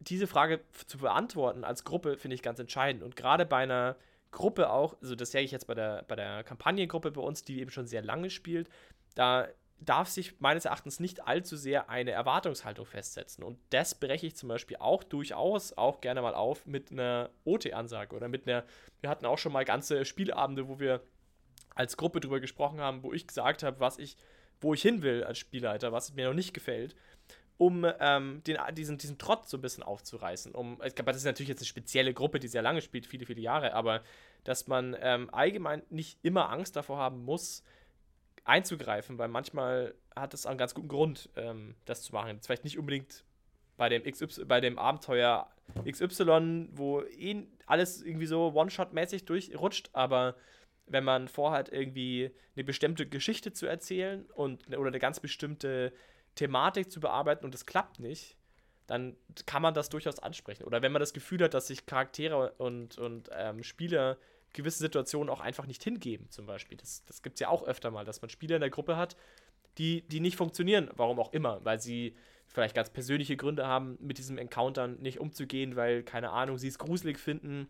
diese Frage zu beantworten als Gruppe finde ich ganz entscheidend. Und gerade bei einer Gruppe auch, also das sage ich jetzt bei der, bei der Kampagnengruppe bei uns, die eben schon sehr lange spielt, da darf sich meines Erachtens nicht allzu sehr eine Erwartungshaltung festsetzen. Und das breche ich zum Beispiel auch durchaus auch gerne mal auf mit einer OT-Ansage oder mit einer, wir hatten auch schon mal ganze Spielabende, wo wir als Gruppe drüber gesprochen haben, wo ich gesagt habe, was ich, wo ich hin will als Spielleiter, was mir noch nicht gefällt, um ähm, den, diesen, diesen Trott so ein bisschen aufzureißen. Um, ich glaube, das ist natürlich jetzt eine spezielle Gruppe, die sehr lange spielt, viele, viele Jahre, aber dass man ähm, allgemein nicht immer Angst davor haben muss, einzugreifen, weil manchmal hat es einen ganz guten Grund, ähm, das zu machen. Vielleicht nicht unbedingt bei dem, XY, bei dem Abenteuer XY, wo eh alles irgendwie so One-Shot-mäßig durchrutscht, aber wenn man vorhat, irgendwie eine bestimmte Geschichte zu erzählen und oder eine ganz bestimmte Thematik zu bearbeiten und es klappt nicht, dann kann man das durchaus ansprechen. Oder wenn man das Gefühl hat, dass sich Charaktere und, und ähm, Spieler gewisse Situationen auch einfach nicht hingeben, zum Beispiel. Das, das gibt es ja auch öfter mal, dass man Spieler in der Gruppe hat, die, die nicht funktionieren, warum auch immer, weil sie vielleicht ganz persönliche Gründe haben, mit diesem Encountern nicht umzugehen, weil, keine Ahnung, sie es gruselig finden.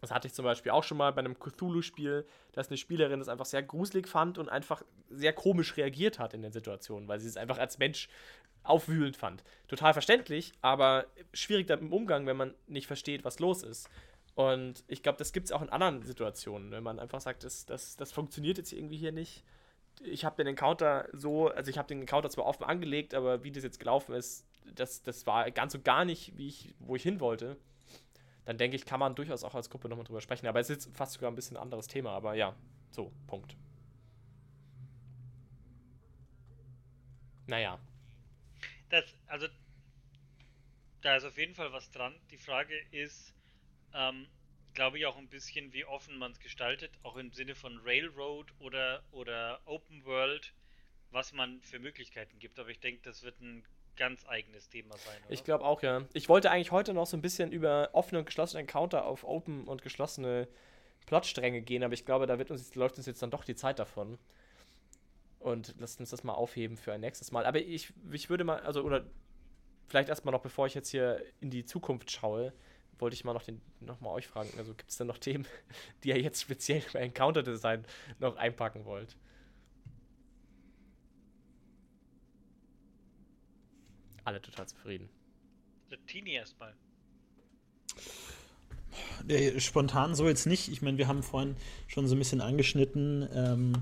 Das hatte ich zum Beispiel auch schon mal bei einem Cthulhu-Spiel, dass eine Spielerin das einfach sehr gruselig fand und einfach sehr komisch reagiert hat in den Situationen, weil sie es einfach als Mensch aufwühlend fand. Total verständlich, aber schwierig dann im Umgang, wenn man nicht versteht, was los ist. Und ich glaube, das gibt es auch in anderen Situationen, wenn man einfach sagt, das, das, das funktioniert jetzt irgendwie hier nicht. Ich habe den Encounter so, also ich habe den Encounter zwar offen angelegt, aber wie das jetzt gelaufen ist, das, das war ganz und gar nicht, wie ich, wo ich hin wollte. Dann denke ich, kann man durchaus auch als Gruppe nochmal drüber sprechen. Aber es ist jetzt fast sogar ein bisschen ein anderes Thema. Aber ja, so, Punkt. Naja.
Das, also, da ist auf jeden Fall was dran. Die Frage ist, ähm, glaube ich, auch ein bisschen, wie offen man es gestaltet, auch im Sinne von Railroad oder, oder Open World, was man für Möglichkeiten gibt. Aber ich denke, das wird ein ganz eigenes Thema sein. Oder?
Ich glaube auch, ja. Ich wollte eigentlich heute noch so ein bisschen über offene und geschlossene Encounter auf Open und geschlossene Plotstränge gehen, aber ich glaube, da wird uns, läuft uns jetzt dann doch die Zeit davon. Und lasst uns das mal aufheben für ein nächstes Mal. Aber ich, ich würde mal, also, oder vielleicht erstmal noch, bevor ich jetzt hier in die Zukunft schaue, wollte ich mal noch, den, noch mal euch fragen. Also gibt es denn noch Themen, die ihr jetzt speziell bei Encounter Design noch einpacken wollt? Alle total zufrieden.
Tini erstmal.
Spontan so jetzt nicht. Ich meine, wir haben vorhin schon so ein bisschen angeschnitten, ähm,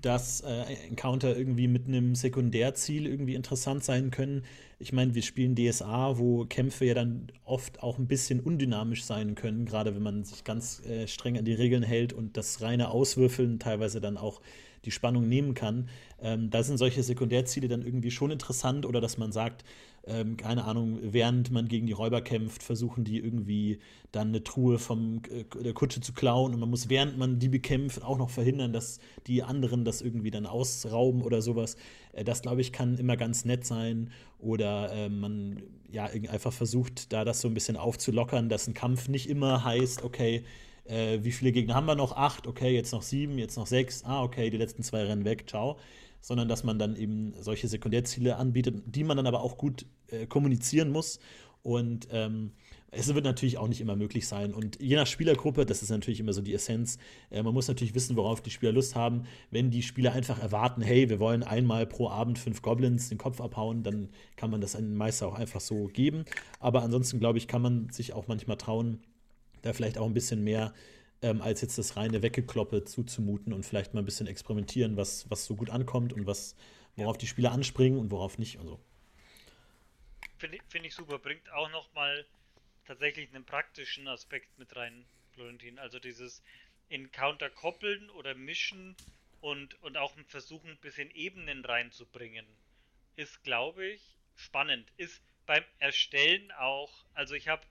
dass äh, Encounter irgendwie mit einem Sekundärziel irgendwie interessant sein können. Ich meine, wir spielen DSA, wo Kämpfe ja dann oft auch ein bisschen undynamisch sein können, gerade wenn man sich ganz äh, streng an die Regeln hält und das reine Auswürfeln teilweise dann auch die Spannung nehmen kann. Ähm, da sind solche Sekundärziele dann irgendwie schon interessant oder dass man sagt, ähm, keine Ahnung, während man gegen die Räuber kämpft, versuchen die irgendwie dann eine Truhe vom äh, der Kutsche zu klauen und man muss, während man die bekämpft, auch noch verhindern, dass die anderen das irgendwie dann ausrauben oder sowas. Äh, das, glaube ich, kann immer ganz nett sein oder äh, man ja einfach versucht, da das so ein bisschen aufzulockern, dass ein Kampf nicht immer heißt, okay, äh, wie viele Gegner haben wir noch? Acht, okay, jetzt noch sieben, jetzt noch sechs, ah, okay, die letzten zwei rennen weg, ciao sondern dass man dann eben solche Sekundärziele anbietet, die man dann aber auch gut äh, kommunizieren muss. Und ähm, es wird natürlich auch nicht immer möglich sein. Und je nach Spielergruppe, das ist natürlich immer so die Essenz, äh, man muss natürlich wissen, worauf die Spieler Lust haben. Wenn die Spieler einfach erwarten, hey, wir wollen einmal pro Abend fünf Goblins den Kopf abhauen, dann kann man das einem Meister auch einfach so geben. Aber ansonsten, glaube ich, kann man sich auch manchmal trauen, da vielleicht auch ein bisschen mehr ähm, als jetzt das reine Weggekloppe zuzumuten und vielleicht mal ein bisschen experimentieren, was, was so gut ankommt und was, worauf die Spieler anspringen und worauf nicht und so.
Finde find ich super, bringt auch nochmal tatsächlich einen praktischen Aspekt mit rein, Florentin. Also dieses Encounter koppeln oder mischen und, und auch versuchen, ein bisschen Ebenen reinzubringen, ist, glaube ich, spannend. Ist beim Erstellen auch, also ich habe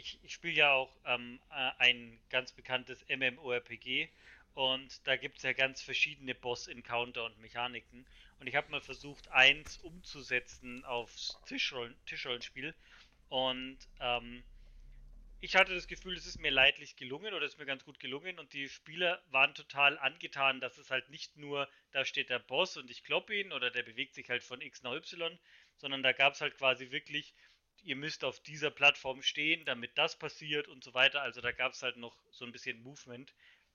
ich, ich spiele ja auch ähm, äh, ein ganz bekanntes MMORPG und da gibt es ja ganz verschiedene Boss-Encounter und Mechaniken. Und ich habe mal versucht, eins umzusetzen aufs Tischrollen, Tischrollenspiel. Und ähm, ich hatte das Gefühl, es ist mir leidlich gelungen oder es ist mir ganz gut gelungen. Und die Spieler waren total angetan, dass es halt nicht nur, da steht der Boss und ich kloppe ihn oder der bewegt sich halt von X nach Y, sondern da gab es halt quasi wirklich ihr müsst auf dieser Plattform stehen, damit das passiert und so weiter. Also da gab es halt noch so ein bisschen Movement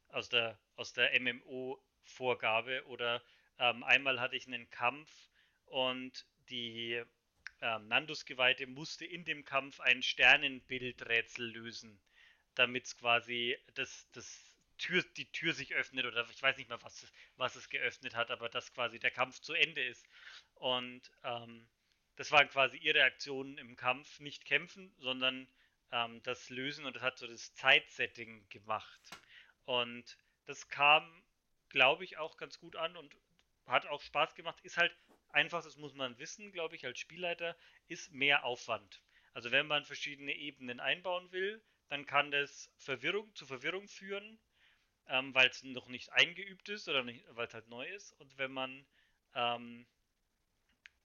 aus der, aus der MMO-Vorgabe. Oder ähm, einmal hatte ich einen Kampf und die ähm, Nandus-Geweihte musste in dem Kampf ein Sternenbildrätsel lösen, damit es quasi das, das Tür, die Tür sich öffnet oder ich weiß nicht mehr, was, was es geöffnet hat, aber dass quasi der Kampf zu Ende ist. Und ähm, das waren quasi ihre Aktionen im Kampf, nicht kämpfen, sondern ähm, das Lösen und das hat so das Zeitsetting gemacht. Und das kam, glaube ich, auch ganz gut an und hat auch Spaß gemacht. Ist halt einfach, das muss man wissen, glaube ich, als Spielleiter, ist mehr Aufwand. Also wenn man verschiedene Ebenen einbauen will, dann kann das Verwirrung zu Verwirrung führen, ähm, weil es noch nicht eingeübt ist oder weil es halt neu ist. Und wenn man ähm,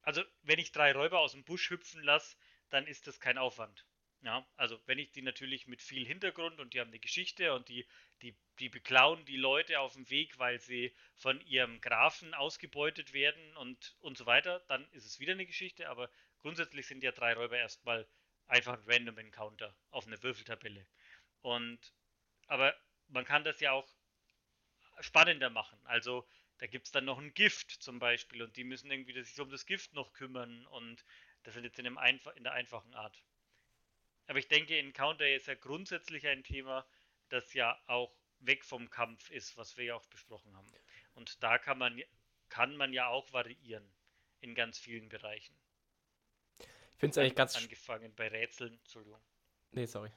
also wenn ich drei Räuber aus dem Busch hüpfen lasse, dann ist das kein Aufwand. Ja, also wenn ich die natürlich mit viel Hintergrund und die haben eine Geschichte und die, die, die beklauen die Leute auf dem Weg, weil sie von ihrem Grafen ausgebeutet werden und, und so weiter, dann ist es wieder eine Geschichte, aber grundsätzlich sind ja drei Räuber erstmal einfach ein Random Encounter auf einer Würfeltabelle. Und aber man kann das ja auch spannender machen. Also da gibt es dann noch ein Gift zum Beispiel und die müssen irgendwie sich um das Gift noch kümmern und das sind jetzt in, in der einfachen Art. Aber ich denke, Encounter ist ja grundsätzlich ein Thema, das ja auch weg vom Kampf ist, was wir ja auch besprochen haben. Und da kann man, kann man ja auch variieren in ganz vielen Bereichen.
Ich finde es eigentlich ganz.
Angefangen bei Rätseln, Entschuldigung.
Nee, sorry.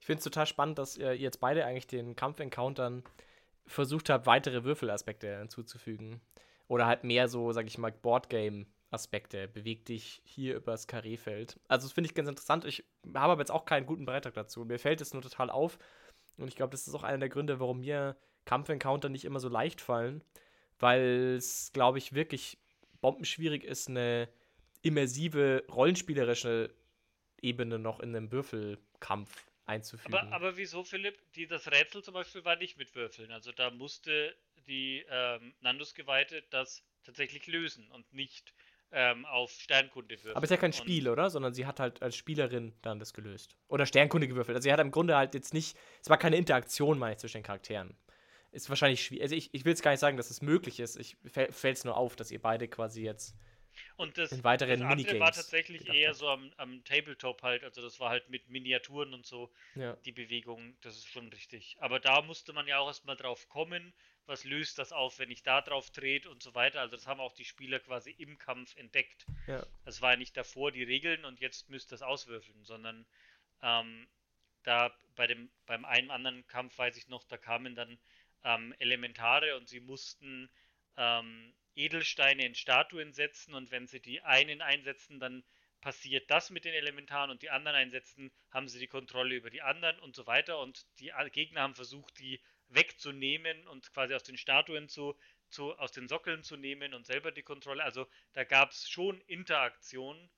Ich finde es total spannend, dass ihr jetzt beide eigentlich den Kampf-Encountern versucht habe, weitere Würfelaspekte hinzuzufügen. Oder halt mehr so, sag ich mal, Boardgame-Aspekte. Beweg dich hier übers Karreefeld. Also, das finde ich ganz interessant. Ich habe aber jetzt auch keinen guten Beitrag dazu. Mir fällt es nur total auf. Und ich glaube, das ist auch einer der Gründe, warum mir Kampf-Encounter nicht immer so leicht fallen. Weil es, glaube ich, wirklich bombenschwierig ist, eine immersive, rollenspielerische Ebene noch in einem Würfelkampf einzufügen.
Aber, aber wieso, Philipp? Die, das Rätsel zum Beispiel war nicht mit Würfeln. Also da musste die ähm, Nandus-Geweihte das tatsächlich lösen und nicht ähm, auf Sternkunde würfeln.
Aber es ist ja kein Spiel, oder? Sondern sie hat halt als Spielerin dann das gelöst. Oder Sternkunde gewürfelt. Also sie hat im Grunde halt jetzt nicht, es war keine Interaktion, meine ich, zwischen den Charakteren. Ist wahrscheinlich schwierig. Also ich, ich will jetzt gar nicht sagen, dass es möglich ist. Ich fällt es nur auf, dass ihr beide quasi jetzt
und das,
in weiteren
das andere war tatsächlich eher so am, am, Tabletop halt, also das war halt mit Miniaturen und so ja. die Bewegung, das ist schon richtig. Aber da musste man ja auch erstmal drauf kommen, was löst das auf, wenn ich da drauf dreht und so weiter. Also das haben auch die Spieler quasi im Kampf entdeckt. Ja. Das war ja nicht davor die Regeln und jetzt müsst ihr es auswürfeln, sondern ähm, da bei dem beim einen anderen Kampf weiß ich noch, da kamen dann ähm, Elementare und sie mussten ähm, Edelsteine in Statuen setzen und wenn sie die einen einsetzen, dann passiert das mit den Elementaren und die anderen einsetzen, haben sie die Kontrolle über die anderen und so weiter und die Gegner haben versucht, die wegzunehmen und quasi aus den Statuen zu, zu aus den Sockeln zu nehmen und selber die Kontrolle. Also da gab es schon Interaktion,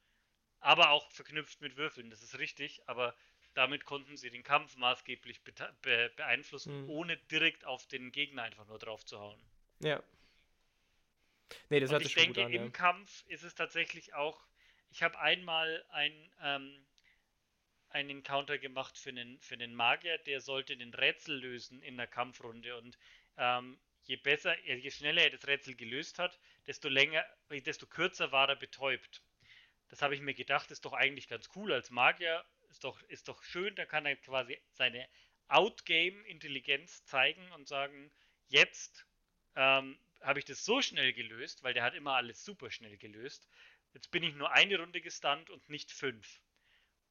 aber auch verknüpft mit Würfeln, das ist richtig, aber damit konnten sie den Kampf maßgeblich be beeinflussen, mhm. ohne direkt auf den Gegner einfach nur drauf zu hauen.
Ja, Nee, das
und hört ich denke, an, im ja. Kampf ist es tatsächlich auch. Ich habe einmal ein, ähm, einen Encounter gemacht für einen, für einen Magier, der sollte den Rätsel lösen in der Kampfrunde. Und ähm, je besser, je schneller er das Rätsel gelöst hat, desto länger, desto kürzer war er betäubt. Das habe ich mir gedacht, ist doch eigentlich ganz cool als Magier, ist doch, ist doch schön, da kann er quasi seine Outgame-Intelligenz zeigen und sagen, jetzt ähm, habe ich das so schnell gelöst, weil der hat immer alles super schnell gelöst. Jetzt bin ich nur eine Runde gestunt und nicht fünf.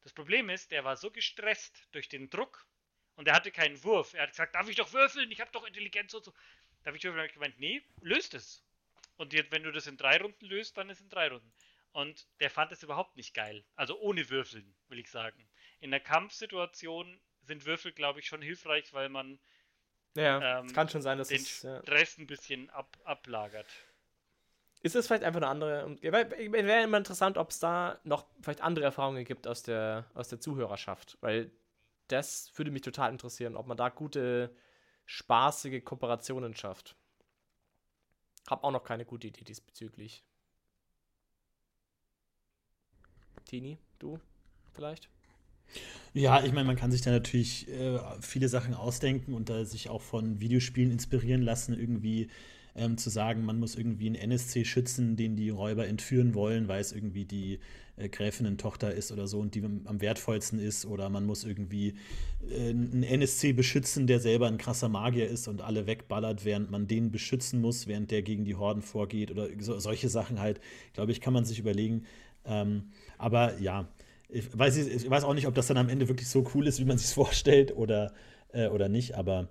Das Problem ist, der war so gestresst durch den Druck und er hatte keinen Wurf. Er hat gesagt, darf ich doch würfeln? Ich habe doch Intelligenz und so. Darf ich würfeln? habe ich gemeint, nee, löst es. Und jetzt, wenn du das in drei Runden löst, dann ist es in drei Runden. Und der fand es überhaupt nicht geil. Also ohne Würfeln, will ich sagen. In der Kampfsituation sind Würfel, glaube ich, schon hilfreich, weil man
ja, ähm, es kann schon sein, dass
den
es
ja. Stress ein bisschen ab, ablagert.
Ist es vielleicht einfach eine andere. Wäre immer interessant, ob es da noch vielleicht andere Erfahrungen gibt aus der, aus der Zuhörerschaft. Weil das würde mich total interessieren, ob man da gute, spaßige Kooperationen schafft. Hab auch noch keine gute Idee diesbezüglich. Tini? Du vielleicht?
Ja, ich meine, man kann sich da natürlich äh, viele Sachen ausdenken und da sich auch von Videospielen inspirieren lassen, irgendwie ähm, zu sagen, man muss irgendwie einen NSC schützen, den die Räuber entführen wollen, weil es irgendwie die äh, Gräfinnen-Tochter ist oder so und die am wertvollsten ist. Oder man muss irgendwie äh, einen NSC beschützen, der selber ein krasser Magier ist und alle wegballert, während man den beschützen muss, während der gegen die Horden vorgeht. Oder so, solche Sachen halt, glaube ich, kann man sich überlegen. Ähm, aber ja, ich weiß, ich weiß auch nicht, ob das dann am Ende wirklich so cool ist, wie man sich vorstellt oder, äh, oder nicht, aber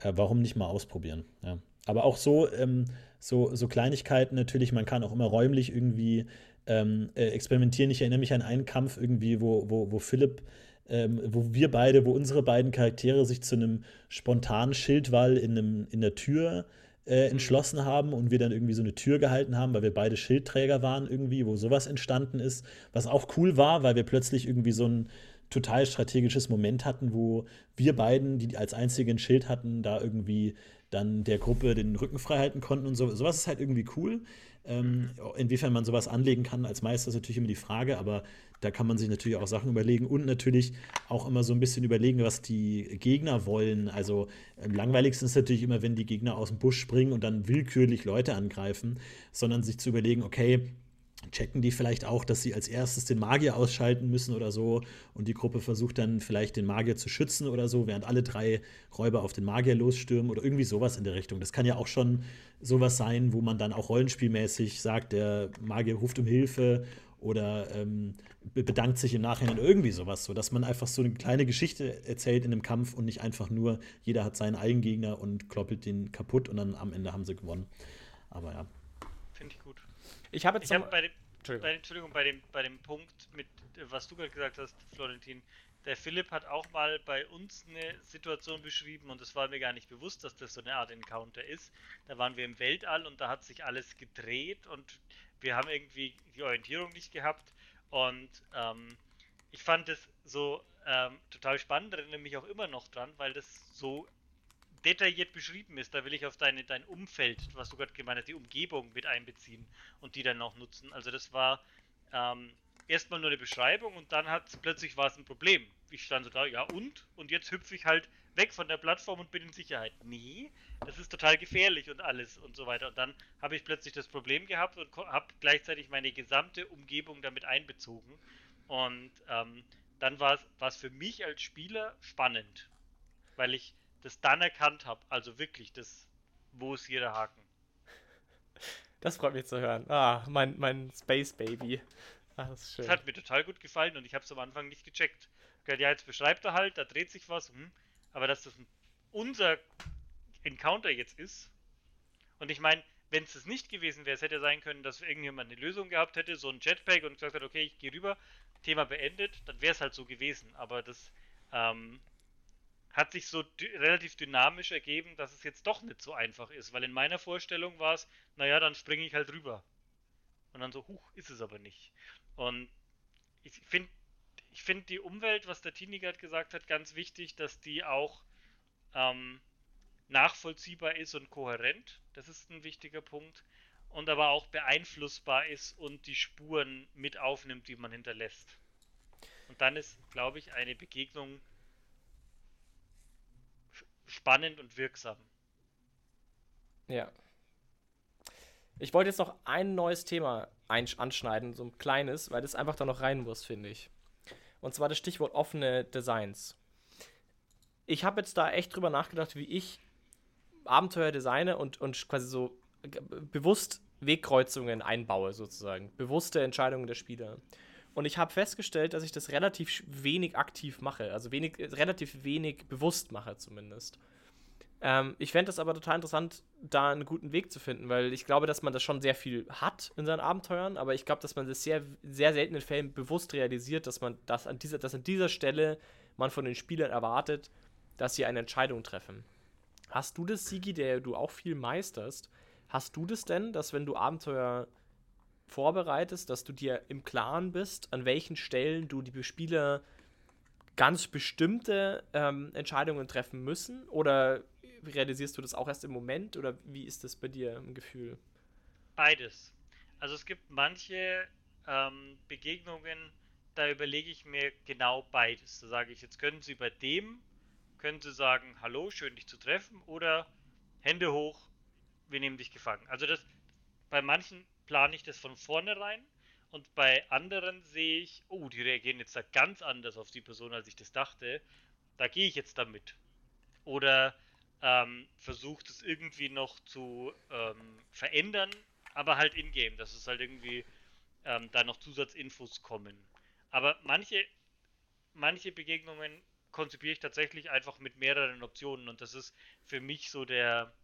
äh, warum nicht mal ausprobieren? Ja. Aber auch so, ähm, so, so Kleinigkeiten natürlich, man kann auch immer räumlich irgendwie ähm, äh, experimentieren. Ich erinnere mich an einen Kampf irgendwie, wo, wo, wo Philipp, ähm, wo wir beide, wo unsere beiden Charaktere sich zu einem spontanen Schildwall in, einem, in der Tür äh, mhm. entschlossen haben und wir dann irgendwie so eine Tür gehalten haben, weil wir beide Schildträger waren irgendwie, wo sowas entstanden ist, was auch cool war, weil wir plötzlich irgendwie so ein total strategisches Moment hatten, wo wir beiden, die als einzigen Schild hatten, da irgendwie dann der Gruppe den Rücken frei halten konnten und so. Sowas ist halt irgendwie cool. Ähm, inwiefern man sowas anlegen kann als Meister ist natürlich immer die Frage, aber da kann man sich natürlich auch Sachen überlegen und natürlich auch immer so ein bisschen überlegen, was die Gegner wollen. Also am langweiligsten ist natürlich immer, wenn die Gegner aus dem Busch springen und dann willkürlich Leute angreifen, sondern sich zu überlegen, okay, checken die vielleicht auch, dass sie als erstes den Magier ausschalten müssen oder so und die Gruppe versucht dann vielleicht den Magier zu schützen oder so, während alle drei Räuber auf den Magier losstürmen oder irgendwie sowas in der Richtung. Das kann ja auch schon sowas sein, wo man dann auch rollenspielmäßig sagt, der Magier ruft um Hilfe oder ähm, bedankt sich im Nachhinein irgendwie sowas, so dass man einfach so eine kleine Geschichte erzählt in einem Kampf und nicht einfach nur jeder hat seinen eigenen Gegner und kloppelt den kaputt und dann am Ende haben sie gewonnen. Aber ja.
Finde ich gut.
Ich habe jetzt
ich hab bei, dem, Entschuldigung. Bei, Entschuldigung, bei dem, bei dem Punkt, mit was du gerade gesagt hast, Florentin, der Philipp hat auch mal bei uns eine Situation beschrieben und es war mir gar nicht bewusst, dass das so eine Art Encounter ist. Da waren wir im Weltall und da hat sich alles gedreht und wir haben irgendwie die Orientierung nicht gehabt und ähm, ich fand es so ähm, total spannend, erinnere mich auch immer noch dran, weil das so detailliert beschrieben ist. Da will ich auf deine, dein Umfeld, was du gerade gemeint hast, die Umgebung mit einbeziehen und die dann noch nutzen. Also das war ähm, erstmal nur eine Beschreibung und dann hat plötzlich war es ein Problem. Ich stand so da, ja und? Und jetzt hüpfe ich halt weg von der Plattform und bin in Sicherheit. Nee, das ist total gefährlich und alles und so weiter. Und dann habe ich plötzlich das Problem gehabt und habe gleichzeitig meine gesamte Umgebung damit einbezogen. Und ähm, dann war es für mich als Spieler spannend, weil ich das dann erkannt habe. Also wirklich, das, wo ist hier der Haken?
Das freut mich zu hören. Ah, mein, mein Space Baby. Ah, das.
Das hat mir total gut gefallen und ich habe es am Anfang nicht gecheckt. Ja, jetzt beschreibt er halt, da dreht sich was, hm, aber dass das unser Encounter jetzt ist. Und ich meine, wenn es das nicht gewesen wäre, es hätte sein können, dass irgendjemand eine Lösung gehabt hätte, so ein Jetpack und gesagt hat, okay, ich gehe rüber, Thema beendet, dann wäre es halt so gewesen. Aber das ähm, hat sich so relativ dynamisch ergeben, dass es jetzt doch nicht so einfach ist, weil in meiner Vorstellung war es, naja, dann springe ich halt rüber. Und dann so, huch, ist es aber nicht. Und ich finde ich finde die Umwelt, was der Tini gerade gesagt hat, ganz wichtig, dass die auch ähm, nachvollziehbar ist und kohärent. Das ist ein wichtiger Punkt. Und aber auch beeinflussbar ist und die Spuren mit aufnimmt, die man hinterlässt. Und dann ist, glaube ich, eine Begegnung spannend und wirksam.
Ja. Ich wollte jetzt noch ein neues Thema anschneiden, so ein kleines, weil das einfach da noch rein muss, finde ich. Und zwar das Stichwort offene Designs. Ich habe jetzt da echt drüber nachgedacht, wie ich Abenteuer designe und, und quasi so bewusst Wegkreuzungen einbaue, sozusagen. Bewusste Entscheidungen der Spieler. Und ich habe festgestellt, dass ich das relativ wenig aktiv mache, also wenig, relativ wenig bewusst mache zumindest. Ähm, ich fände es aber total interessant, da einen guten Weg zu finden, weil ich glaube, dass man das schon sehr viel hat in seinen Abenteuern, aber ich glaube, dass man das sehr, sehr selten in Fällen bewusst realisiert, dass man das an dieser, dass an dieser Stelle man von den Spielern erwartet, dass sie eine Entscheidung treffen. Hast du das, Sigi, der du auch viel meisterst, hast du das denn, dass wenn du Abenteuer vorbereitest, dass du dir im Klaren bist, an welchen Stellen du die Spieler ganz bestimmte ähm, Entscheidungen treffen müssen? Oder realisierst du das auch erst im Moment? Oder wie ist das bei dir im Gefühl?
Beides. Also es gibt manche ähm, Begegnungen, da überlege ich mir genau beides. Da sage ich, jetzt können Sie bei dem, können Sie sagen, hallo, schön dich zu treffen oder Hände hoch, wir nehmen dich gefangen. Also das, bei manchen plane ich das von vornherein und bei anderen sehe ich, oh, die reagieren jetzt da ganz anders auf die Person, als ich das dachte. Da gehe ich jetzt damit. Oder ähm, versucht es irgendwie noch zu ähm, verändern, aber halt in-game, dass es halt irgendwie ähm, da noch Zusatzinfos kommen. Aber manche, manche Begegnungen konzipiere ich tatsächlich einfach mit mehreren Optionen und das ist für mich so der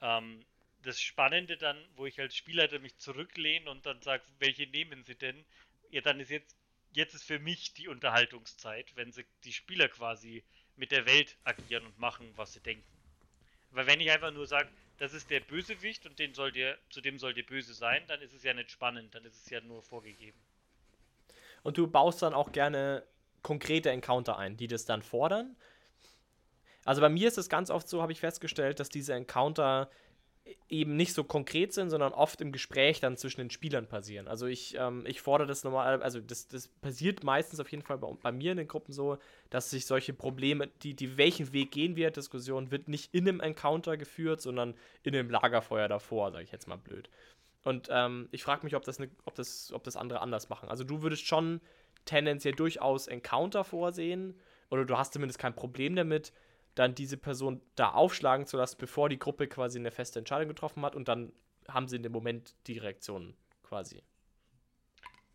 ähm, das Spannende dann, wo ich als Spielleiter mich zurücklehne und dann sage, welche nehmen Sie denn? Ja, dann ist jetzt jetzt ist für mich die Unterhaltungszeit, wenn sie die Spieler quasi mit der Welt agieren und machen, was sie denken. Weil wenn ich einfach nur sage, das ist der Bösewicht und den soll dir, zu dem soll dir böse sein, dann ist es ja nicht spannend, dann ist es ja nur vorgegeben.
Und du baust dann auch gerne konkrete Encounter ein, die das dann fordern. Also bei mir ist es ganz oft so, habe ich festgestellt, dass diese Encounter eben nicht so konkret sind, sondern oft im Gespräch dann zwischen den Spielern passieren. Also ich, ähm, ich fordere das normal, also das, das passiert meistens auf jeden Fall bei, bei, mir in den Gruppen so, dass sich solche Probleme, die, die welchen Weg gehen wir, Diskussion, wird nicht in einem Encounter geführt, sondern in einem Lagerfeuer davor, sage ich jetzt mal blöd. Und ähm, ich frage mich, ob das, ne, ob, das, ob das andere anders machen. Also du würdest schon tendenziell durchaus Encounter vorsehen, oder du hast zumindest kein Problem damit, dann diese Person da aufschlagen zu lassen, bevor die Gruppe quasi eine feste Entscheidung getroffen hat und dann haben sie in dem Moment die Reaktion quasi.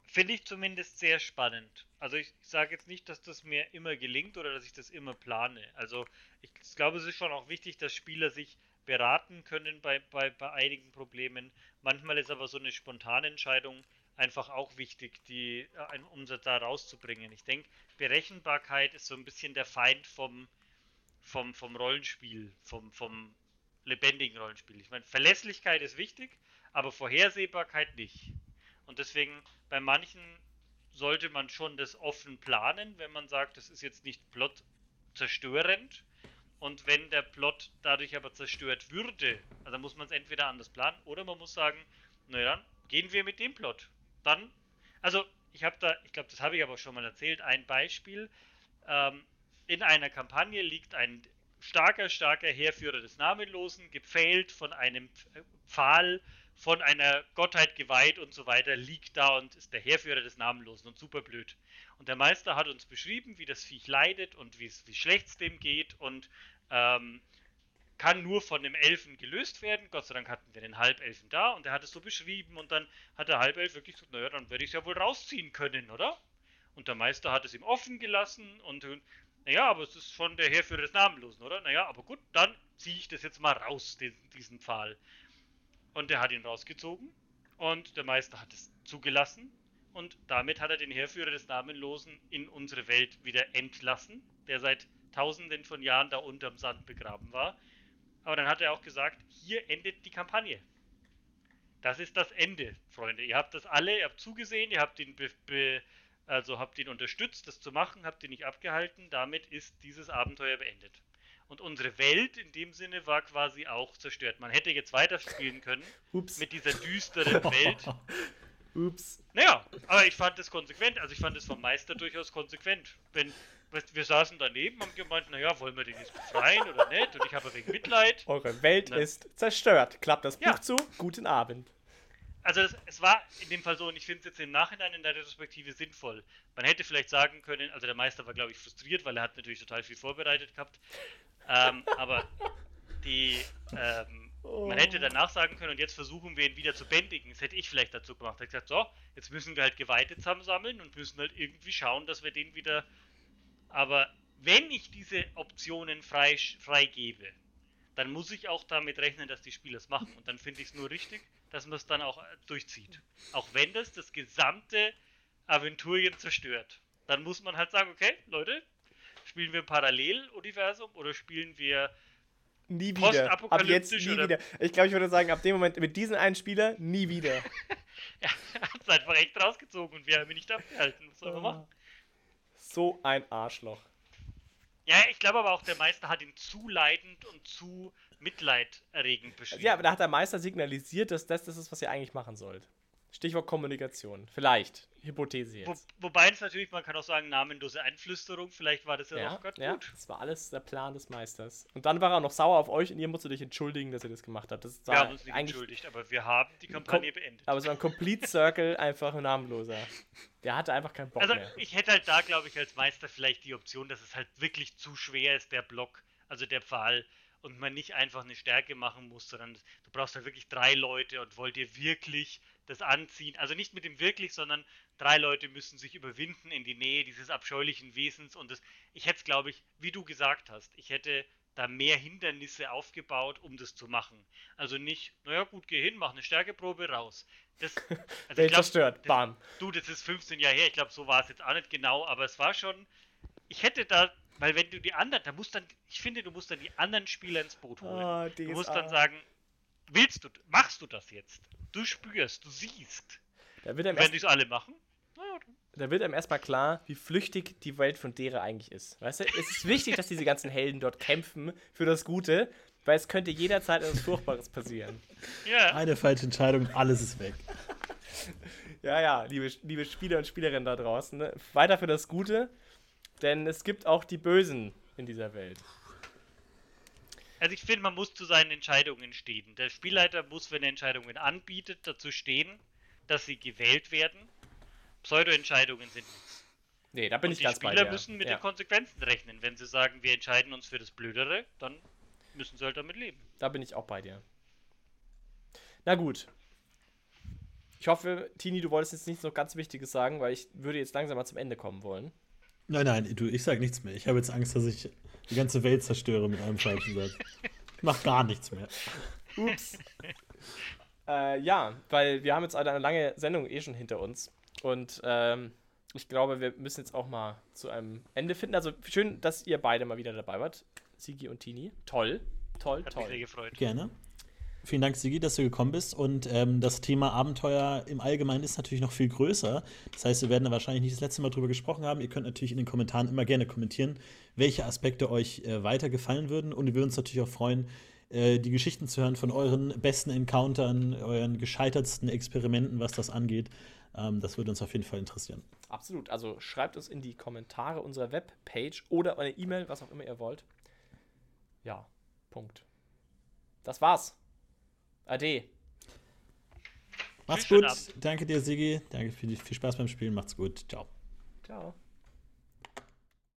Finde ich zumindest sehr spannend. Also ich sage jetzt nicht, dass das mir immer gelingt oder dass ich das immer plane. Also ich glaube, es ist schon auch wichtig, dass Spieler sich beraten können bei, bei, bei einigen Problemen. Manchmal ist aber so eine spontane Entscheidung einfach auch wichtig, die, äh, um da rauszubringen. Ich denke, Berechenbarkeit ist so ein bisschen der Feind vom, vom, vom Rollenspiel, vom, vom lebendigen Rollenspiel. Ich meine, Verlässlichkeit ist wichtig, aber Vorhersehbarkeit nicht. Und deswegen bei manchen sollte man schon das offen planen, wenn man sagt, das ist jetzt nicht plot zerstörend. Und wenn der Plot dadurch aber zerstört würde, also muss man es entweder anders planen oder man muss sagen, naja, dann gehen wir mit dem Plot. Dann, also ich habe da, ich glaube, das habe ich aber schon mal erzählt, ein Beispiel. Ähm, in einer Kampagne liegt ein starker, starker Heerführer des Namenlosen, gepfählt von einem Pfahl, von einer Gottheit geweiht und so weiter, liegt da und ist der Heerführer des Namenlosen und super blöd. Und der Meister hat uns beschrieben, wie das Viech leidet und wie schlecht es dem geht und ähm, kann nur von dem Elfen gelöst werden. Gott sei Dank hatten wir den Halbelfen da und er hat es so beschrieben und dann hat der Halbelf wirklich gesagt, naja, dann werde ich es ja wohl rausziehen können, oder? Und der Meister hat es ihm offen gelassen und naja, aber es ist von der Herführer des Namenlosen, oder? Naja, aber gut, dann ziehe ich das jetzt mal raus, den, diesen Pfahl. Und er hat ihn rausgezogen und der Meister hat es zugelassen und damit hat er den Herführer des Namenlosen in unsere Welt wieder entlassen, der seit tausenden von Jahren da unterm Sand begraben war. Aber dann hat er auch gesagt, hier endet die Kampagne. Das ist das Ende, Freunde. Ihr habt das alle, ihr habt zugesehen, ihr habt ihn be, be also habt ihn unterstützt, das zu machen, habt ihn nicht abgehalten. Damit ist dieses Abenteuer beendet. Und unsere Welt in dem Sinne war quasi auch zerstört. Man hätte jetzt weiterspielen können
Ups.
mit dieser düsteren Welt.
Ups.
Naja, aber ich fand es konsequent. Also ich fand es vom Meister durchaus konsequent. Wenn wir saßen daneben und haben gemeint, naja, wollen wir den jetzt befreien oder nicht? Und ich habe wegen Mitleid.
Eure Welt
Na,
ist zerstört. Klappt das Buch
Ja.
zu. Guten Abend.
Also es, es war in dem Fall so, und ich finde es jetzt im Nachhinein in der Retrospektive sinnvoll. Man hätte vielleicht sagen können, also der Meister war, glaube ich, frustriert, weil er hat natürlich total viel vorbereitet gehabt. Ähm, aber die, ähm, man hätte danach sagen können, und jetzt versuchen wir ihn wieder zu bändigen. Das hätte ich vielleicht dazu gemacht. Ich hätte gesagt, so, jetzt müssen wir halt Geweihte zusammensammeln und müssen halt irgendwie schauen, dass wir den wieder. Aber wenn ich diese Optionen frei, freigebe, dann muss ich auch damit rechnen, dass die Spieler es machen. Und dann finde ich es nur richtig, dass man es dann auch äh, durchzieht. Auch wenn das das gesamte Aventurien zerstört. Dann muss man halt sagen, okay, Leute, spielen wir ein Paralleluniversum oder spielen wir
Nie wieder. Ab jetzt nie
oder-
wieder. Ich glaube, ich würde sagen, ab dem Moment mit diesem einen Spieler nie wieder.
Er hat es einfach echt rausgezogen und wir haben ihn nicht abgehalten. Was soll man machen?
So ein Arschloch.
Ja, ich glaube aber auch, der Meister hat ihn zu leidend und zu mitleiderregend beschrieben.
Ja, aber da hat der Meister signalisiert, dass das das ist, was ihr eigentlich machen sollt. Stichwort Kommunikation. Vielleicht. Hypothese
Wo,
jetzt.
wobei es natürlich, man kann auch sagen, namenlose Einflüsterung, vielleicht war das ja,
Ja,
doch gerade
ja,
gut.
das war alles der Plan des Meisters. Und dann war er noch sauer auf euch und ihr musstet euch entschuldigen, dass ihr das gemacht habt. Das
Wir haben uns nicht entschuldigt, aber wir haben die Kampagne beendet.
aber es war ein Complete Circle, einfach ein namenloser. Der hatte einfach keinen Bock
Also
mehr.
ich hätte halt da, glaube ich, als Meister vielleicht die Option, dass es halt wirklich zu schwer ist, der Block, also der Pfahl, und man nicht einfach eine Stärke machen muss, sondern du brauchst halt wirklich drei Leute und wollt ihr wirklich das anziehen. Also nicht mit dem wirklich, sondern drei Leute müssen sich überwinden in die Nähe dieses abscheulichen Wesens und das, ich hätte es, glaube ich, wie du gesagt hast, ich hätte da mehr Hindernisse aufgebaut, um das zu machen. Also nicht, naja gut, geh hin, mach eine Stärkeprobe raus. Das, also ich glaub,
zerstört.
das-
Bam.
Du, das ist 15 Jahre her, ich glaube, so war es jetzt auch nicht genau, aber es war schon. Ich hätte da, weil wenn du die anderen, da musst dann, ich finde, du musst dann die anderen Spieler ins Boot holen.
Ah,
du musst dann sagen, willst du, machst du das jetzt? Du spürst, du siehst.
Da wird einem
Wenn die es alle machen, naja, dann-
da wird einem erstmal klar, wie flüchtig die Welt von Dere eigentlich ist. Weißt du, es ist wichtig, dass diese ganzen Helden dort kämpfen für das Gute, weil es könnte jederzeit etwas Furchtbares passieren.
ja,
Eine falsche Entscheidung, alles ist weg.
Ja, ja, liebe, liebe Spieler und Spielerinnen da draußen, ne? weiter für das Gute, denn es gibt auch die Bösen in dieser Welt.
Also ich finde, man muss zu seinen Entscheidungen stehen. Der Spielleiter muss, wenn er Entscheidungen anbietet, dazu stehen, dass sie gewählt werden. Pseudo-Entscheidungen sind nichts.
Nee, da bin
Und
ich
die
ganz bei
Spieler
dir.
müssen mit
ja.
den Konsequenzen rechnen. Wenn sie sagen, wir entscheiden uns für das Blödere, dann müssen sie halt damit leben.
Da bin ich auch bei dir. Na gut. Ich hoffe, Tini, du wolltest jetzt nichts noch ganz Wichtiges sagen, weil ich würde jetzt langsam mal zum Ende kommen wollen.
Nein, nein, du, ich sag nichts mehr. Ich habe jetzt Angst, dass ich die ganze Welt zerstöre mit einem falschen Satz. Mach gar nichts mehr.
Ups. äh, ja, weil wir haben jetzt eine lange Sendung eh schon hinter uns. Und ähm, ich glaube, wir müssen jetzt auch mal zu einem Ende finden. Also schön, dass ihr beide mal wieder dabei wart. Sigi und Tini. Toll. Toll,
Hat mich sehr
toll.
gefreut.
Gerne. Vielen Dank, Sigi, dass du gekommen bist. Und ähm, das Thema Abenteuer im Allgemeinen ist natürlich noch viel größer. Das heißt, wir werden da wahrscheinlich nicht das letzte Mal drüber gesprochen haben. Ihr könnt natürlich in den Kommentaren immer gerne kommentieren, welche Aspekte euch äh, weiter gefallen würden. Und wir würden uns natürlich auch freuen, äh, die Geschichten zu hören von euren besten Encountern, euren gescheitertsten Experimenten, was das angeht. Ähm, das würde uns auf jeden Fall interessieren.
Absolut. Also schreibt uns in die Kommentare unserer Webpage oder eine E-Mail, was auch immer ihr wollt. Ja, Punkt. Das war's. Ade.
Macht's
schönen
gut. Danke dir, Sigi. Danke für die, viel Spaß beim Spielen. Macht's gut. Ciao.
Ciao.